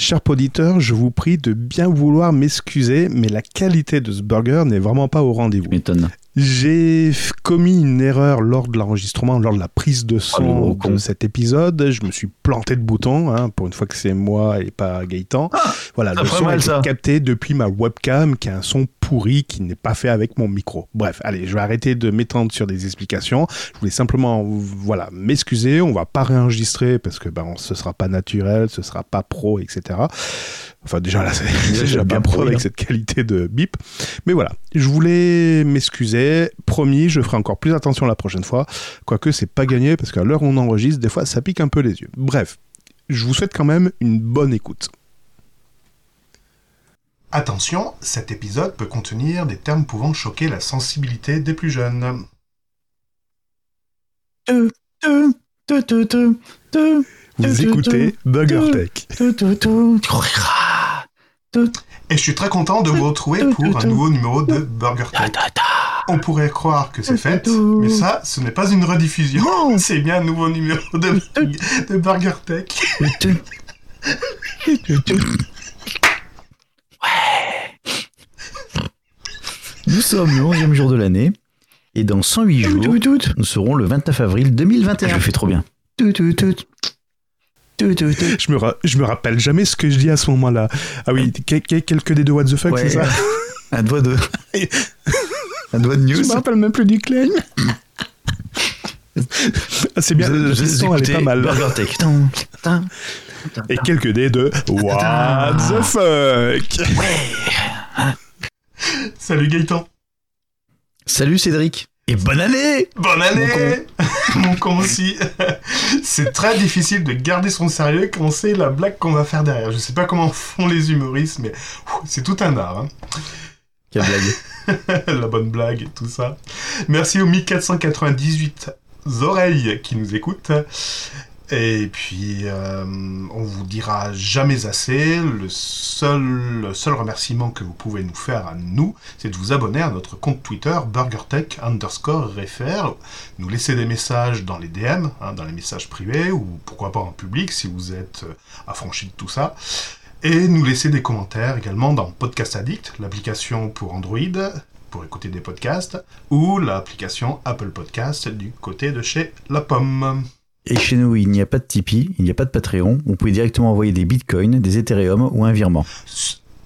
Cher auditeur, je vous prie de bien vouloir m'excuser, mais la qualité de ce burger n'est vraiment pas au rendez-vous. J'ai commis une erreur lors de l'enregistrement, lors de la prise de Oh, son de cet épisode. Je me suis planté de bouton, hein, pour une fois que c'est moi et pas Gaëtan. voilà, c'est le son mal, a été ça. capté depuis ma webcam, qui a un son pourri qui n'est pas fait avec mon micro. Bref, allez, je vais arrêter de m'étendre sur des explications. Je voulais simplement, voilà, m'excuser. On va pas réenregistrer parce que ben, ce sera pas naturel, ce sera pas pro, etc. Enfin, déjà là, c'est Déjà, bien pro avec hein. cette qualité de bip. Mais voilà, je voulais m'excuser. Promis, je ferai encore plus attention la prochaine fois. Quoique, c'est pas gagné parce qu'à l'heure où on enregistre, des fois, ça pique un peu les yeux. Bref, je vous souhaite quand même une bonne écoute. Attention, cet épisode peut contenir des termes pouvant choquer la sensibilité des plus jeunes. Vous écoutez tu, tu. Et je suis très content de vous retrouver pour un nouveau numéro de Burger Tech. On pourrait croire que c'est fait, mais ça, ce n'est pas une rediffusion. C'est bien un nouveau numéro de, de Burger Tech. Nous sommes le 11e jour de l'année et dans 108 jours, nous serons le 29 avril 2021. Je le fais trop bien. Je me, ra- je me rappelle jamais ce que je dis à ce moment-là. Ah oui, que- que- quelques des deux What the fuck, Ouais. c'est ça Un doigt de. Un doigt de Je news. me rappelle même plus du claim. Ah, c'est bien, la vous question, elle est pas mal. Burger Tech. Et quelques dés de What the fuck? Salut Gaëtan. Salut Cédric. Et bonne année Bonne année Mon con aussi. C'est très difficile de garder son sérieux quand on sait la blague qu'on va faire derrière. Je sais pas comment font les humoristes, mais c'est tout un art. hein. Quelle blague. la bonne blague, tout ça. Merci aux 1498 oreilles qui nous écoutent. Et puis, euh, on vous dira jamais assez. Le seul, le seul remerciement que vous pouvez nous faire à nous, c'est de vous abonner à notre compte Twitter BurgerTech underscore refer. Nous laisser des messages dans les DM, hein, dans les messages privés, ou pourquoi pas en public si vous êtes euh, affranchi de tout ça. Et nous laisser des commentaires également dans Podcast Addict, l'application pour Android, pour écouter des podcasts, ou l'application Apple Podcast du côté de chez La Pomme. Et chez nous, il n'y a pas de Tipeee, il n'y a pas de Patreon. Vous pouvez directement envoyer des bitcoins, des Ethereum ou un virement.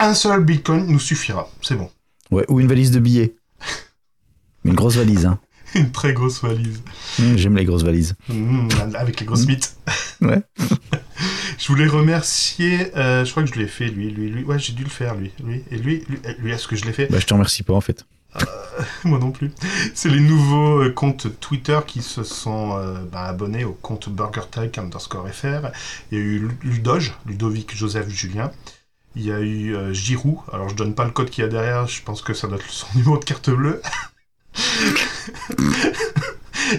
Un seul Bitcoin nous suffira, c'est bon. Ouais, ou une valise de billets. Une grosse valise, hein. Une très grosse valise. Hum, J'aime les grosses valises. Mmh, avec les grosses mythes. Ouais. Je voulais remercier, euh, je crois que je l'ai fait, lui, lui, lui. Ouais, j'ai dû le faire, lui. lui. Et lui, lui, lui est-ce que je l'ai fait Bah, je te remercie pas, en fait. Moi non plus. C'est les nouveaux euh, comptes Twitter qui se sont euh, bah, abonnés au compte BurgerTech underscore FR. Il y a eu Ludoge, Ludovic Joseph Julien. Il y a eu euh. Alors je donne pas le code qu'il y a derrière, je pense que ça doit être son numéro de carte bleue.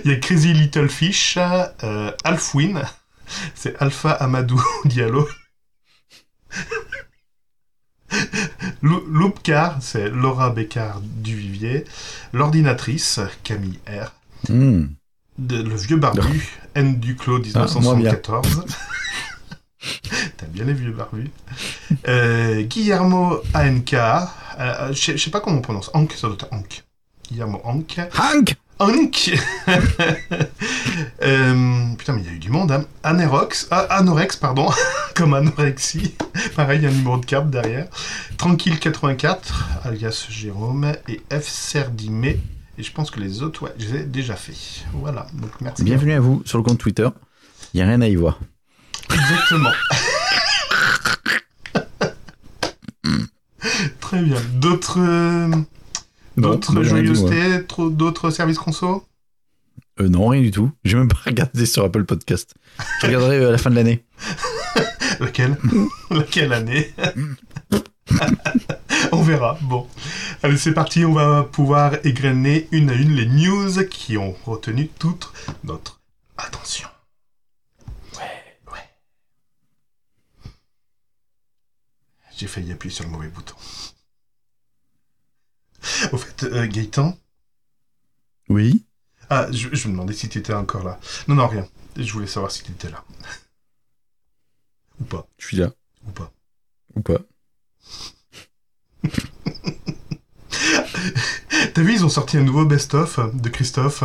Il y a Crazy Little Fish, euh, Alfwin, c'est Alpha Amadou Diallo. Lou- Loupcar, c'est Laura Bécard Duvivier. L'ordinatrice, Camille R. De- le vieux barbu, N. Duclos, Ah, moi bien. 1974. T'as bien les vieux barbus. Euh, Guillermo ANK. euh, je sais- je sais pas comment on prononce. Ank, ça doit être Ank. Guillermo Ank. Hank Ank Euh, Putain, mais il y a eu du monde. Hein. Anerox, ah, Anorex, pardon, comme anorexie. Pareil, il y a un numéro de carte derrière. Tranquille84, alias Jérôme, et F. Serdimé. Et je pense que les autres, ouais, je les ai déjà fait. Voilà, donc merci. Bienvenue à vous sur le compte Twitter. Il n'y a rien à y voir. Exactement. Très bien. D'autres. D'autres joyeusetés, d'autres services conso? Euh, non, rien du tout. J'ai même pas regardé sur Apple Podcast. Je regarderai euh, à la fin de l'année. Laquelle Laquelle année? On verra. Bon. Allez, c'est parti. On va pouvoir égrener une à une les news qui ont retenu toute notre attention. Ouais, ouais. J'ai failli appuyer sur le mauvais bouton. Au fait, euh, Gaëtan Oui. Ah, je, je me demandais si tu étais encore là. Non, non, rien. Je voulais savoir si tu étais là. Ou pas. Je suis là. Ou pas. Ou pas. T'as vu, ils ont sorti un nouveau best-of de Christophe.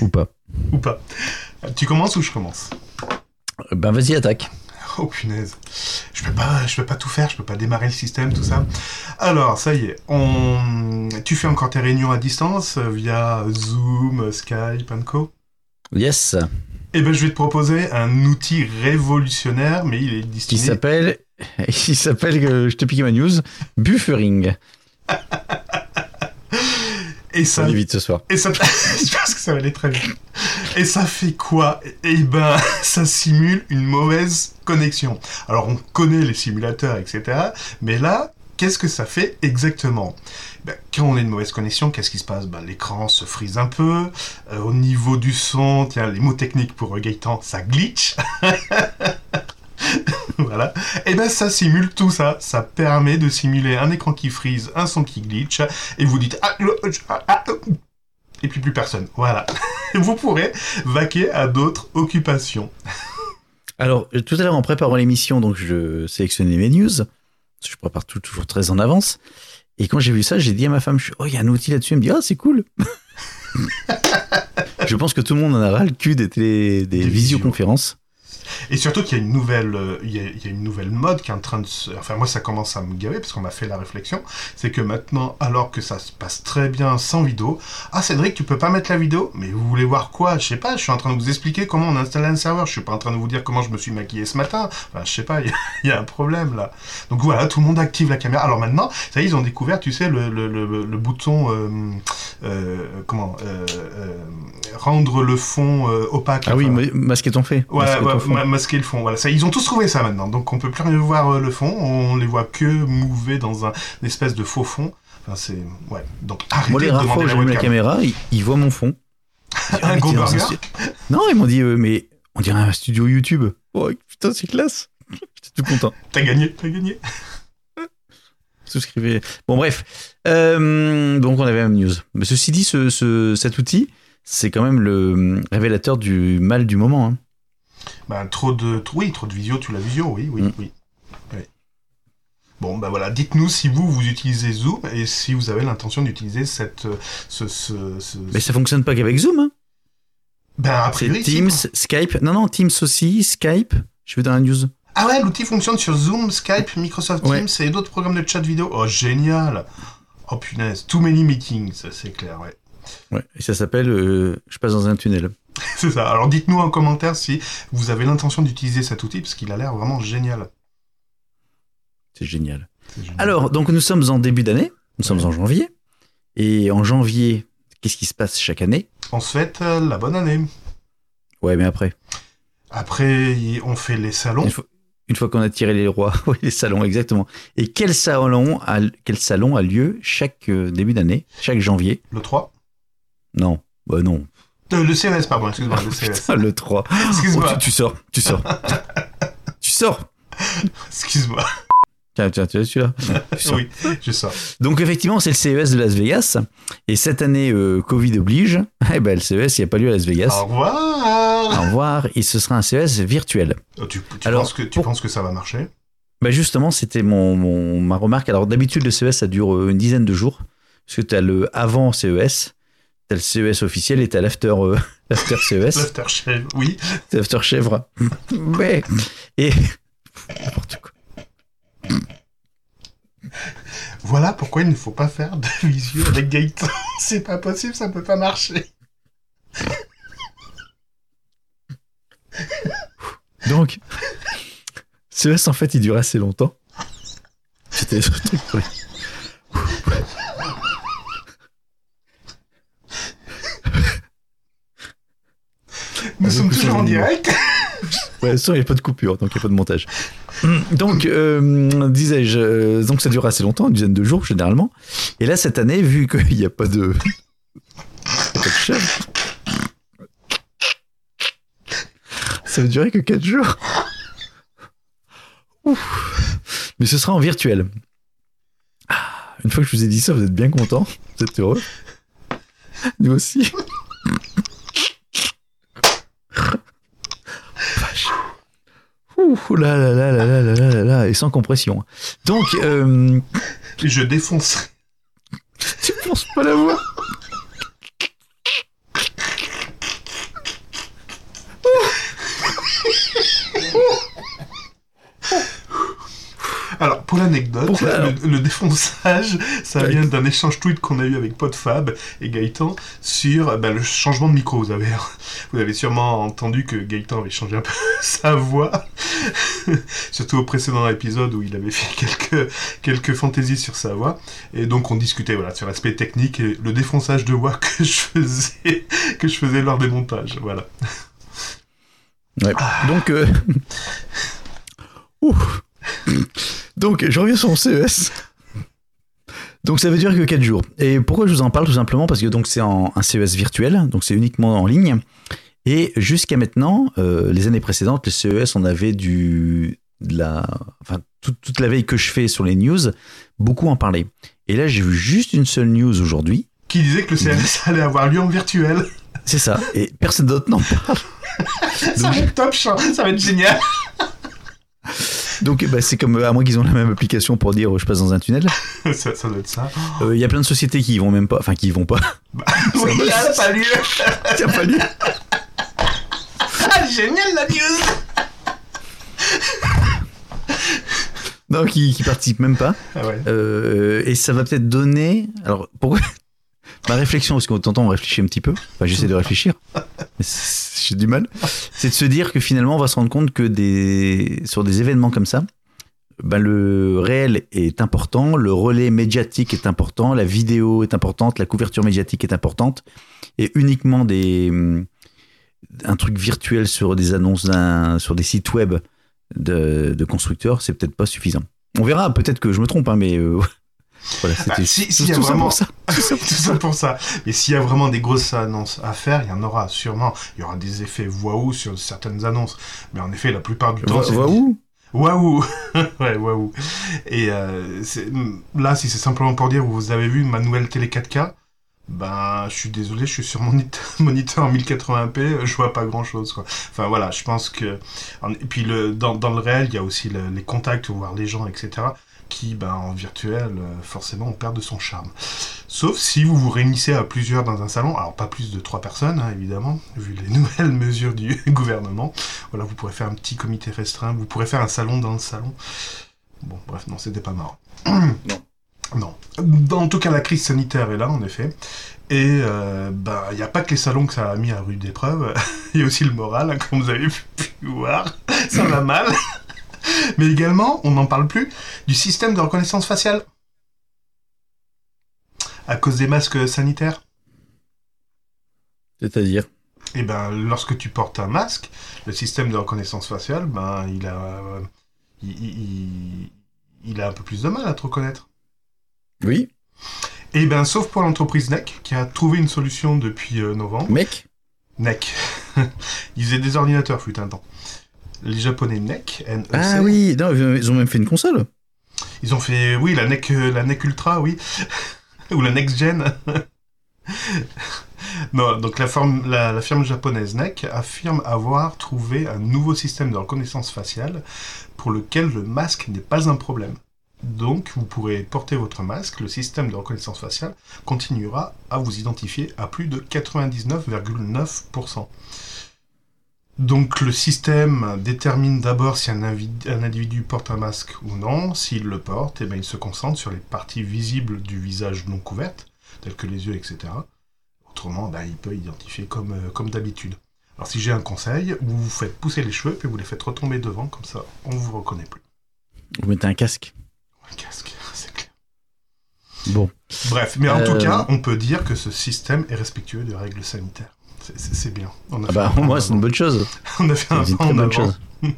Ou pas. Ou pas. Tu commences ou je commence Ben vas-y, attaque. Oh punaise. Je peux pas, je peux pas tout faire, je peux pas démarrer le système, tout ça. Alors, ça y est, on... tu fais encore tes réunions à distance euh, via Zoom, Skype, and Co. Yes. Eh ben, je vais te proposer un outil révolutionnaire, mais il est destiné. s'appelle, il s'appelle, euh, je te pique ma news, buffering. Et Ça vite ce soir. et ça, je pense que ça va aller très vite. Et ça fait quoi? Eh ben, ça simule une mauvaise connexion. Alors, on connaît les simulateurs, etc. Mais là, qu'est-ce que ça fait exactement? Ben, Quand on a une mauvaise connexion, qu'est-ce qui se passe? Ben, L'écran se frise un peu. Euh, au niveau du son, tiens, les mots techniques pour Gaëtan, ça glitch. voilà. Et ben ça simule tout ça. Ça permet de simuler un écran qui frise, un son qui glitch, et vous dites ah, le- ah, ah, euh, et puis plus personne. Voilà. vous pourrez vaquer à d'autres occupations. Alors, tout à l'heure, en préparant l'émission, donc je sélectionnais mes news. Parce que Je prépare tout toujours très en avance. Et quand j'ai vu ça, j'ai dit à ma femme, oh, il y a un outil là-dessus. Elle me dit, ah, c'est cool. je pense que tout le monde en a ras le cul des, télé- des Des visioconférences. Et surtout qu'il y a une nouvelle, euh, il y a, il y a une nouvelle mode qui est en train de se... Enfin, moi, ça commence à me gaver parce qu'on m'a fait la réflexion. C'est que maintenant, alors que ça se passe très bien sans vidéo, ah, Cédric, tu peux pas mettre la vidéo? Mais vous voulez voir quoi? Je sais pas, je suis en train de vous expliquer comment on installe un serveur. Je suis pas en train de vous dire comment je me suis maquillé ce matin. Enfin, je sais pas, il y, a- il y a un problème là. Donc voilà, tout le monde active la caméra. Alors maintenant, ça y est, ils ont découvert, tu sais, le, le, le, le bouton, euh, euh, comment, euh, euh, rendre le fond opaque. Ah oui, Enfin, ma- masquer ton fait. Ouais, ouais, fond. ma- masquer le fond. Voilà, ça, ils ont tous trouvé ça maintenant. Donc on peut plus rien voir euh, le fond. On les voit que mouver dans un une espèce de faux fond. Enfin, c'est ouais. Donc arrêtez Moi, les de rares fois où la j'allume la caméra, ils, ils voient mon fond. Ils disent, Un gros un burger Non, ils m'ont dit, euh, mais on dirait un studio YouTube. Oh, putain, c'est classe. J'étais tout content. T'as gagné, t'as gagné. Souscrivez. Bon, bref. Euh, donc, on avait même news. Mais ceci dit, ce, ce- cet outil, c'est quand même le révélateur du mal du moment. hein. Bah trop de, trop- oui, trop de visio, tu l'as visio, oui, oui, Mm. oui. Oui. Bon, bah voilà, dites-nous si vous, vous utilisez Zoom et si vous avez l'intention d'utiliser cette, ce, ce, ce- Mais ça fonctionne pas qu'avec Zoom. Hein. Ben, a C'est priori, si, Teams. Skype. Non, non, Teams aussi, Skype. Je vais dans la news. Ah ouais, l'outil fonctionne sur Zoom, Skype, Microsoft Ouais. Teams et d'autres programmes de chat vidéo. Oh, génial Oh punaise, too many meetings, c'est clair, ouais. Ouais. Et ça s'appelle euh, Je passe dans un tunnel. C'est ça. Alors dites-nous en commentaire si vous avez l'intention d'utiliser cet outil, parce qu'il a l'air vraiment génial. C'est génial. Alors, donc nous sommes en début d'année. Nous sommes en janvier. Et en janvier, qu'est-ce qui se passe chaque année? On se fête euh, la bonne année. Ouais, mais après? Après, on fait les salons. Une fois, une fois qu'on a tiré les rois, oui, les salons, exactement. Et quel salon a, quel salon a lieu chaque euh, début d'année, chaque janvier? Le 3. Non, bah non. Euh, le CES, pardon, excuse-moi, le CES. Putain, le 3. Oh, Excuse-moi, tu, tu sors, tu sors. tu sors. excuse-moi. Tiens, tiens, tu celui-là. Tu sors. Oui, je sors. Donc effectivement, c'est le CES de Las Vegas. Et cette année, euh, Covid oblige, eh ben, le CES, il n'y a pas lieu à Las Vegas. Au revoir Au revoir. Et ce sera un CES virtuel. Oh, Tu, tu Alors, penses que, tu pour- penses que ça va marcher? Bah justement, c'était mon, mon- ma remarque. Alors d'habitude, le CES, ça dure euh, une dizaine de jours. Parce que tu as le avant CES, as le CES officiel et tu as l'after euh, l'after CES, L'aftershave, oui. l'after chèvre. ouais. Et. N'importe quoi. Voilà pourquoi il ne faut pas faire de visio avec Gaëtan. C'est pas possible, ça peut pas marcher. Donc, CES, en fait, il dure assez longtemps. C'était ce truc. ouais. Nous sommes toujours en direct. Ouais, ça, il n'y a pas de coupure, donc il n'y a pas de montage. Donc, euh, disais-je, euh, donc ça dure assez longtemps, une dizaine de jours généralement. Et là, cette année, vu qu'il n'y a pas de. pas de chèvre, ça va durer que 4 jours. Ouf. Mais ce sera en virtuel. Ah, Une fois que je vous ai dit ça, vous êtes bien content Vous êtes heureux Nous aussi. Ouh là là là là là là là là là, et sans compression. Donc, euh, je défoncerai. tu penses pas la voix Alors, pour l'anecdote, le, le défonçage, ça vient d'un échange tweet qu'on a eu avec Podfab et Gaëtan sur bah, le changement de micro. Vous avez, vous avez sûrement entendu que Gaëtan avait changé un peu sa voix, surtout au précédent épisode où il avait fait quelques, quelques fantaisies sur sa voix. Et donc, on discutait voilà, sur l'aspect technique et le défonçage de voix que je faisais, que je faisais lors des montages. Voilà. Ouais. Donc, euh... Ouh. Donc, je reviens sur mon CES. Donc, ça veut dire que 4 jours. Et pourquoi je vous en parle Tout simplement? Parce que donc c'est un CES virtuel, donc c'est uniquement en ligne. Et jusqu'à maintenant, euh, les années précédentes, les CES, on avait du, de la, enfin, toute, toute la veille que je fais sur les news, beaucoup en parlaient. Et là, j'ai vu juste une seule news aujourd'hui. Qui disait que le CRS allait avoir lieu en virtuel. C'est ça. Et personne d'autre n'en parle. Ça va être top, ça va être génial. Donc, bah, c'est comme, euh, à moins qu'ils ont la même application pour dire euh, je passe dans un tunnel. ça, ça doit être ça. Il y a plein de sociétés qui y vont même pas, enfin qui y vont pas. Oui, va. là, pas lieu. Tiens, pas lieu. Ah, génial la news Non, qui, qui participent même pas. Ah ouais. Euh, et ça va peut-être donner. Alors, pourquoi Ma réflexion, parce qu'on t'entend, on réfléchit un petit peu. Enfin, j'essaie de réfléchir. J'ai du mal. C'est de se dire que finalement, on va se rendre compte que des, sur des événements comme ça, ben, le réel est important, le relais médiatique est important, la vidéo est importante, la couverture médiatique est importante. Et uniquement des, hum, un truc virtuel sur des annonces, sur des sites web de, de constructeurs, c'est peut-être pas suffisant. On verra, peut-être que je me trompe, hein, mais euh, voilà, Bah, si- tout- s'il y a tout ça pour ça. Tout ça pour ça. Mais s'il y a vraiment des grosses annonces à faire, il y en aura sûrement. Il y aura des effets waouh sur certaines annonces. Mais en effet, la plupart du temps, où Waouh Ouais, waouh. Et euh, là, si c'est simplement pour dire, vous avez vu ma nouvelle télé 4K, ben, je suis désolé, je suis sur mon it- moniteur en 1080p, je vois pas grand-chose, quoi. Enfin, voilà, je pense que... Et puis, le, dans, dans le réel, il y a aussi le- les contacts, voir les gens, etc., qui, ben, en virtuel, euh, forcément, on perd de son charme. Sauf si vous vous réunissez à plusieurs dans un salon, alors pas plus de trois personnes, hein, évidemment, vu les nouvelles mesures du gouvernement. Voilà, vous pourrez faire un petit comité restreint, vous pourrez faire un salon dans le salon. Bon, bref, non, c'était pas marrant. Non. Non. Dans- En tout cas, la crise sanitaire est là, en effet. Et euh, bah, il n'y a pas que les salons que ça a mis à rude épreuve. Il y a aussi le moral, hein, comme vous avez pu voir. Ça va mal. Mais également, on n'en parle plus, du système de reconnaissance faciale. À cause des masques sanitaires. C'est-à-dire? Et ben, lorsque tu portes un masque, le système de reconnaissance faciale, ben, il a, euh, il, il- il a un peu plus de mal à te reconnaître. Oui, Et ben, sauf pour l'entreprise NEC, qui a trouvé une solution depuis euh, novembre. mec. NEC. Ils faisaient des ordinateurs, fut un temps. Les japonais NEC, NEC. Ah oui, non, ils ont même fait une console. Ils ont fait, oui, la NEC, euh, la NEC Ultra, oui. Ou la Next Gen. non, donc la, forme- la- la firme japonaise NEC affirme avoir trouvé un nouveau système de reconnaissance faciale pour lequel le masque n'est pas un problème. Donc, vous pourrez porter votre masque, le système de reconnaissance faciale continuera à vous identifier à plus de 99,9%. Donc le système détermine d'abord si un, individu porte un masque ou non. S'il le porte, eh ben, il se concentre sur les parties visibles du visage non couvertes, telles que les yeux, etc. Autrement, ben, il peut identifier comme, euh, comme d'habitude. Alors si j'ai un conseil, vous vous faites pousser les cheveux, puis vous les faites retomber devant, comme ça on vous reconnaît plus. Vous mettez un casque. Un casque, c'est clair. Bon. Bref, mais en Euh, tout cas, on peut dire que ce système est respectueux des règles sanitaires. C'est- bien. On a Ah bah, moi, c'est une bonne chose. On a fait un une très bonne avant. chose.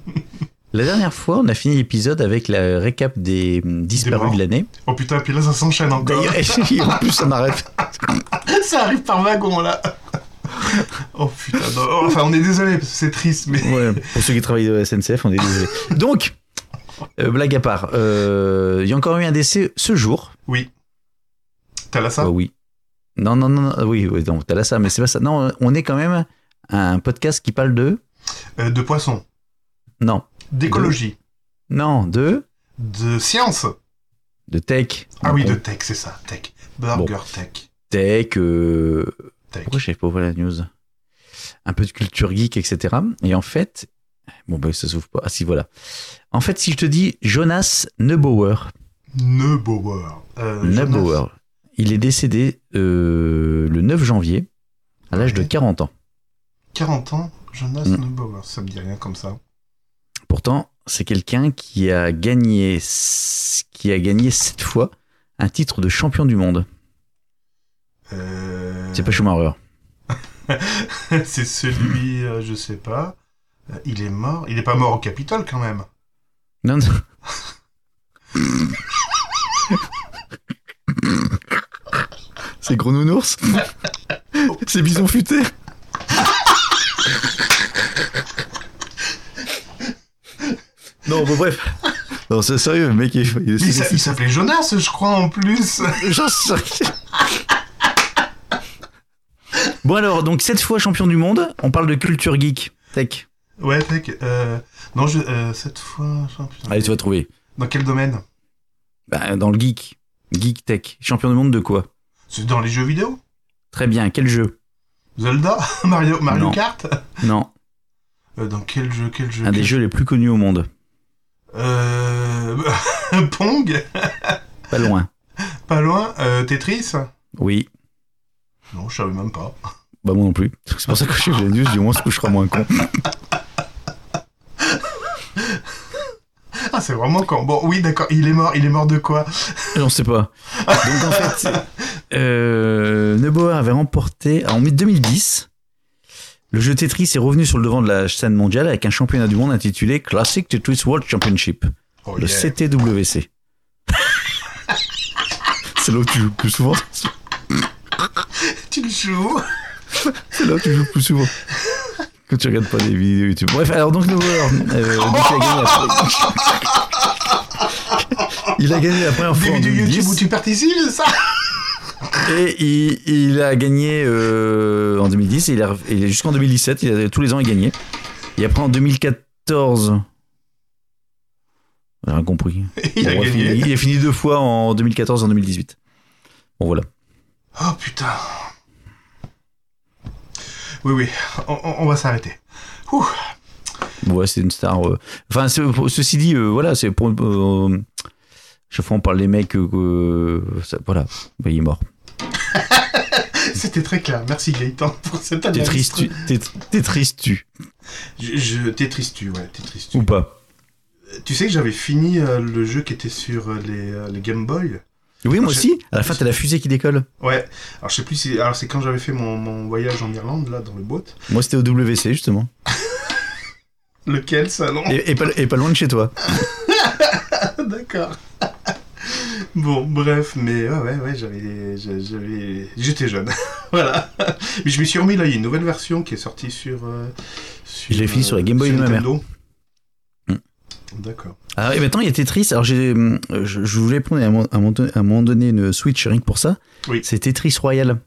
La dernière fois, on a fini l'épisode avec la récap des hum, disparus de l'année. Oh putain, puis là ça s'enchaîne encore. En plus, ça m'arrête. Ça arrive par wagon là. Oh putain, non. enfin on est désolé parce que c'est triste, mais Ouais, pour ceux qui travaillent au SNCF, on est désolé. Donc, euh, blague à part, euh, il y a encore eu un décès ce jour. oui. Thalassa Ouais, oui. Non, non, non, non, oui, oui, non, Thalassa, mais c'est pas ça. Non, on est quand même un podcast qui parle de. Euh, De poisson. Non. D'écologie. Non, de. De science. De tech. Ah oui, On- de tech, c'est ça. Tech. Burger tech. Tech. euh, Tech. Pourquoi je pas la news? Un peu de culture geek, etc. Et en fait. Bon, bah, ça s'ouvre pas. Ah, si, voilà. En fait, si je te dis Jonas Neubauer. Neubauer. Euh, Jonas. Il est décédé euh, le 9 janvier, à l'âge de Ouais. 40 ans. 40 ans, Jonas Mm. Neubauer. Ça me dit rien comme ça. Pourtant, c'est quelqu'un qui a gagné, qui a gagné sept fois un titre de champion du monde. Euh... C'est pas Schumacher. c'est celui, euh, je sais pas. Euh, il est mort. Il est pas mort au Capitole quand même. Non, non. c'est Gros Nounours C'est Bison Futé Non, bon, bref. Non, c'est sérieux, le mec, il, il est- Il s'a- il s'appelait Jonas, je crois, en plus. J'en sais rien. Bon alors, donc cette fois champion du monde, on parle de culture geek, tech. ouais, tech. Euh... Non, je... euh, cette fois... champion. Allez, tu vas trouver. Dans quel domaine? Bah, dans le geek, geek tech, champion du monde de quoi? C'est dans les jeux vidéo Très bien, quel jeu Zelda Mario, Mario Non. Kart Non, Euh, Dans quel jeu Quel jeu un des jeux les plus connus au monde. Euh... Pong Pas loin. Pas loin euh, Tetris Oui, Non, je savais même pas. bah moi non plus. C'est pour ça que je suis la news, du moins on se couchera moins con. Ah, c'est vraiment quand. Bon, oui, d'accord, il est mort. Il est mort de quoi J'en sais pas. Donc en fait, euh, Neubauer avait remporté en mai 2010. Le jeu Tetris est revenu sur le devant de la scène mondiale avec un championnat du monde intitulé Classic Tetris World Championship, Oh, le yeah. CTWC. C'est là où tu joues plus souvent. Tu le joues C'est là où tu joues le plus souvent. Tu regardes pas des vidéos YouTube. Bref, alors donc Neubauer, euh, a gagné la... il a gagné la première fois Des vidéos 2010. YouTube où tu participes, ça? Et il, il a gagné euh, en 2010 et il a, est jusqu'en 2017. Il a, tous les ans, il gagnait. Et après, en 2014. J'ai rien compris. Il a Bon, gagné. il, il a fini deux fois en 2014 et en 2018. Bon, voilà. Oh putain. Oui, oui, on, va s'arrêter. Ouh. Ouais, c'est une star. euh. Enfin, ceci dit, euh, voilà, c'est pour. euh, chaque fois, on parle des mecs. euh, ça- voilà, Bah, il est mort. C'était très clair. Merci Gaëtan pour cette T'es analyse. triste, tu. T'es t'es triste, tu. Je, je- t'es triste, tu, ouais, t'es triste. Ou pas. Tu sais que j'avais fini le jeu qui était sur les, les Game Boy? Oui, moi aussi. À la fin, t'as la fusée qui décolle. Ouais. Alors je sais plus si. Alors c'est quand j'avais fait mon, mon voyage en Irlande là dans le boat. Moi, c'était au WC, justement. Lequel ça non? Et, et pas, et pas loin de chez toi. D'accord. Bon, bref, mais ouais, ouais, ouais, j'avais, j'a- j'avais, j'étais jeune, voilà. Mais je me suis remis là, il y a une nouvelle version qui est sortie sur. euh, sur Je l'ai fini sur la Game Boy de ma mère. Hmm. D'accord. Alors, et maintenant, il y a Tetris. Alors, j'ai, hum, je, je voulais prendre à un, moment- à un moment donné- une Switch rien que pour ça. Oui. C'est Tetris Royal.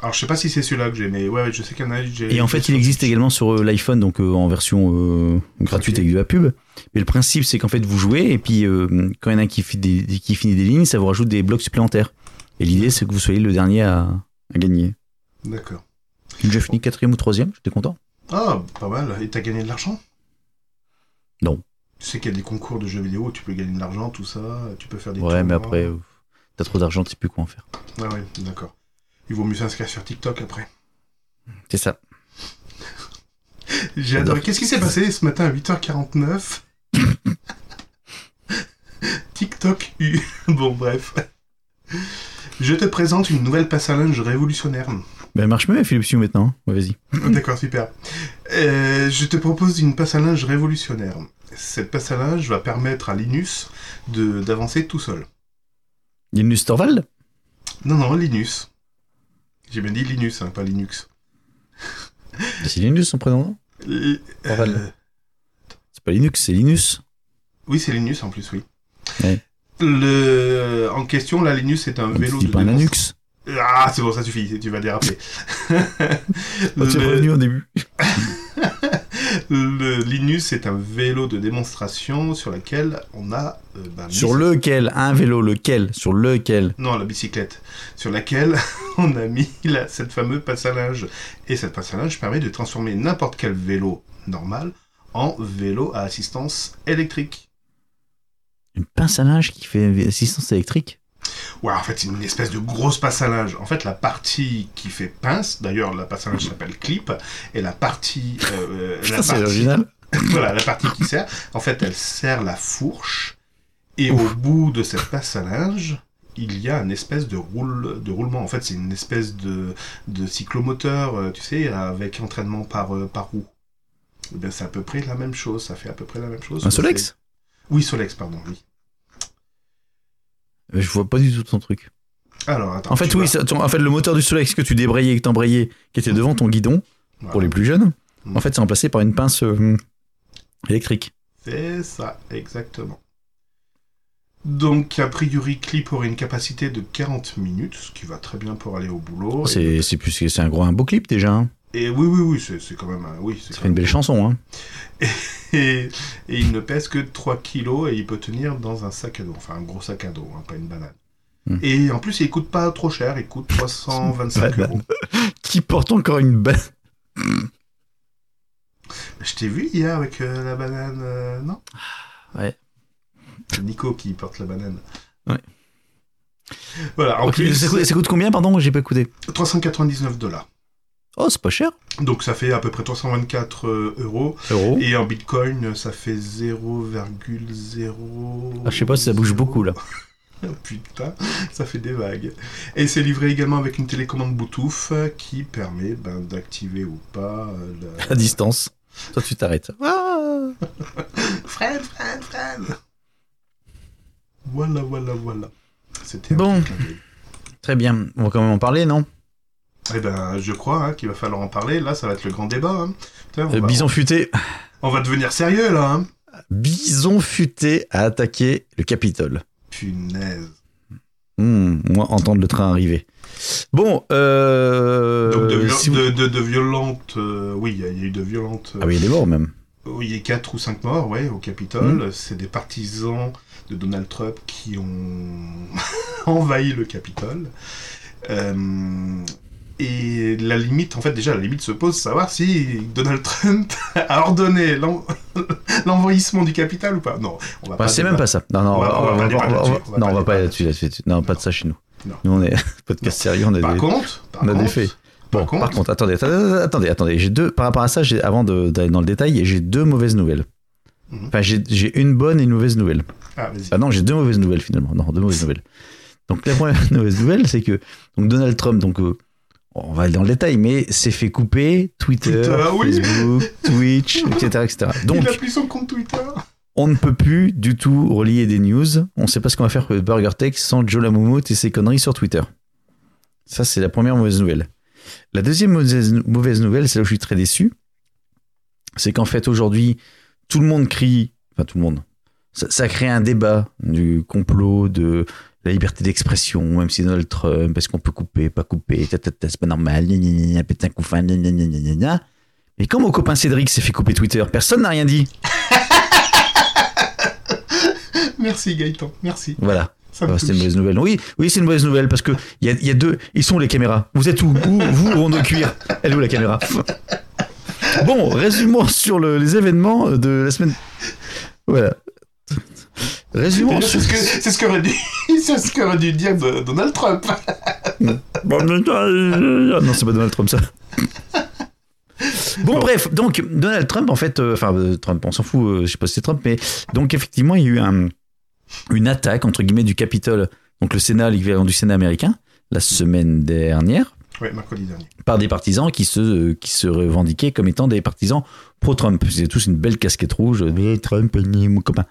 Alors je sais pas si c'est celui-là que j'ai, mais ouais, je sais qu'il y en a. j'ai- Et en fait, il existe Switch. également sur euh, l'iPhone, donc euh, en version euh, gratuite Ok. avec de la pub. Mais le principe, c'est qu'en fait, vous jouez, et puis euh, quand il y en a un qui, des- qui finit des lignes, ça vous rajoute des blocs supplémentaires. Et l'idée, c'est que vous soyez le dernier à, à gagner. D'accord. J'ai fini quatrième ou troisième, j'étais content. Ah, pas mal. Et t'as gagné de l'argent? Non. Tu sais qu'il y a des concours de jeux vidéo où tu peux gagner de l'argent, tout ça. Tu peux faire des. Ouais, mais après, euh, t'as trop d'argent, tu sais plus quoi en faire. Ah ouais, d'accord. Il vaut mieux s'inscrire sur TikTok après. C'est ça. J'ai J'adore. adoré. Qu'est-ce qui s'est passé ce matin à 8h49 TikTok U. Bon, bref. Je te présente une nouvelle passe à linge révolutionnaire. Ben, marche mieux, Philippe Hue maintenant. hein. Ouais, vas-y. D'accord, super. Euh, je te propose une passe à linge révolutionnaire. À linge va permettre à Linus de d'avancer tout seul. Linus Torvald? Non, non, Linus. J'ai bien dit Linus, hein, pas Linux. C'est Linus son prénom, non? Euh. C'est pas Linux, c'est Linus. Oui, c'est Linus en plus, oui. Ouais. Le... En question, la Linus est un vélo de pas un. Anux. Ah, c'est bon, ça suffit, tu vas déraper. Oh, tu es le, revenu au début. le Linus est un vélo de démonstration sur lequel on a... euh, bah, mis- Sur lequel? Un vélo, lequel? Sur lequel? Non, la bicyclette. Sur laquelle on a mis la- cette fameuse passe à linge. Et cette passe à linge permet de transformer n'importe quel vélo normal en vélo à assistance électrique. Une pince à linge qui fait assistance électrique? Ouais, en fait, c'est une espèce de grosse linge. En fait, la partie qui fait pince, d'ailleurs, la linge s'appelle clip, et la partie... euh, la Putain, c'est partie- original. voilà, la partie qui sert, en fait, elle sert la fourche, et au bout de cette linge, il y a une espèce de, roule, de roulement. En fait, c'est une espèce de, de cyclomoteur, euh, tu sais, avec entraînement par, euh, par roue. Eh bien, c'est à peu près la même chose, ça fait à peu près la même chose. Un Solex? Oui, Solex, pardon, oui. Je vois pas du tout ton truc. Alors, attends. En fait, oui, ça- ton- en fait, le moteur du Solex que tu débrayais et que t'embrayais, qui était devant ton guidon, pour les plus jeunes, Mm. en fait, c'est remplacé par une pince euh, électrique. C'est ça, exactement. Donc, a priori, Clip aurait une capacité de 40 minutes, ce qui va très bien pour aller au boulot. Et, C'est c'est plus c'est un gros un beau clip déjà. hein. Et oui, oui, oui, c'est quand même... un- Oui, c'est Ça fait une même- belle chanson. Hein. Et, et il ne pèse que 3 kilos et il peut tenir dans un sac à dos, enfin un gros sac à dos, hein, pas une banane. Hmm. Et en plus, il coûte pas trop cher, il coûte 325 Banane. euros. Qui porte encore une balle Je t'ai vu hier avec euh, la banane, euh, non? Ouais. C'est Nico qui porte la banane. Ouais. Voilà, en plus, ça, coûte, ça coûte combien, pardon? J'ai pas écouté. 399 dollars. Oh, c'est pas cher. Donc ça fait à peu près 324 euh, euros. Euro. Et en bitcoin, ça fait 0,0. Ah, je sais pas si ça bouge beaucoup là. Putain, ça fait des vagues. Et c'est livré également avec une télécommande Bluetooth qui permet ben, d'activer ou pas euh, le... À distance. Toi, tu t'arrêtes. Ah Fred, Fred, Fred Voilà, voilà, voilà. C'était Bon. Très bien. On va quand même en parler, non? Eh ben, je crois hein, qu'il va falloir en parler. Là, ça va être le grand débat. hein. Putain, on, Euh, va, Bison futé. on va devenir sérieux, là. Hein. Bison futé a attaqué le Capitole. Punaise. Hmm, moi, entendre le train arriver. Bon, euh... Donc, de, viol- si vous- de, de- de violentes... euh, oui, il y, a- il y a eu de violentes... Ah oui, il est mort même. Oui, il y a 4 ou 5 morts, ouais, au Capitole. Mm. C'est des partisans de Donald Trump qui ont envahi le Capitole. Euh, et la limite, en fait, déjà, la limite se pose, savoir si Donald Trump a ordonné l'en- l'envahissement du Capitole ou pas. Non, on va Bah, pas. c'est même pas ça. Non, non, On va- on va pas on va- là-dessus, on va non, pas là-dessus. Non, pas de ça chez nous. Non. Nous, on est podcast sérieux, on a Par des... contre, par on a des faits. par contre- par contre, attendez, attendez, attendez, attendez. J'ai deux, par rapport à ça, avant d'aller dans le détail, j'ai deux mauvaises nouvelles. Mhm. Enfin, j'ai, une bonne et une mauvaise nouvelle. Ah. Ah non, j'ai deux mauvaises nouvelles finalement. Non, deux mauvaises nouvelles. Donc la première mauvaise nouvelle, c'est que donc Donald Trump, donc euh, on va aller dans le détail, mais s'est fait couper Twitter, Twitter, oui. Facebook, Twitch, etc., etc. Donc il a plus son compte Twitter. on ne peut plus du tout relier des news. On ne sait pas ce qu'on va faire pour Burger Tech sans Joe Lamoumout et ses conneries sur Twitter. Ça, c'est la première mauvaise nouvelle. La deuxième mauvaise, mauvaise nouvelle, c'est là où je suis très déçu. C'est qu'en fait, aujourd'hui, tout le monde crie, enfin tout le monde, ça, ça crée un débat du complot, de la liberté d'expression, même si Donald Trump, est-ce qu'on peut couper, pas couper, c'est pas normal, pétain couffin. Mais quand mon copain Cédric s'est fait couper Twitter, personne n'a rien dit. Merci Gaëtan, merci. Voilà. Ah, c'est une mauvaise nouvelle. Oui, oui, c'est une mauvaise nouvelle parce que il y y a deux. Ils sont les caméras? Vous êtes où? Où Vous, rond de cuir. Elle est où la caméra? Bon, résumons sur le- les événements de la semaine. Voilà. Résumons C'est ce que- c'est ce qu'aurait dû, ce dû dire de Donald Trump. Bon, non, c'est pas Donald Trump ça. Bon, bref, donc Donald Trump, en fait, euh, enfin euh, Trump, on s'en fout, euh, je sais pas si c'est Trump, mais donc effectivement, il y a eu un- une attaque entre guillemets du Capitole, donc le Sénat, l'équivalent du Sénat américain, la semaine dernière, Par des partisans qui se, qui se revendiquaient comme étant des partisans pro-Trump. Ils avaient tous une belle casquette rouge, mais Trump, ni mon copain.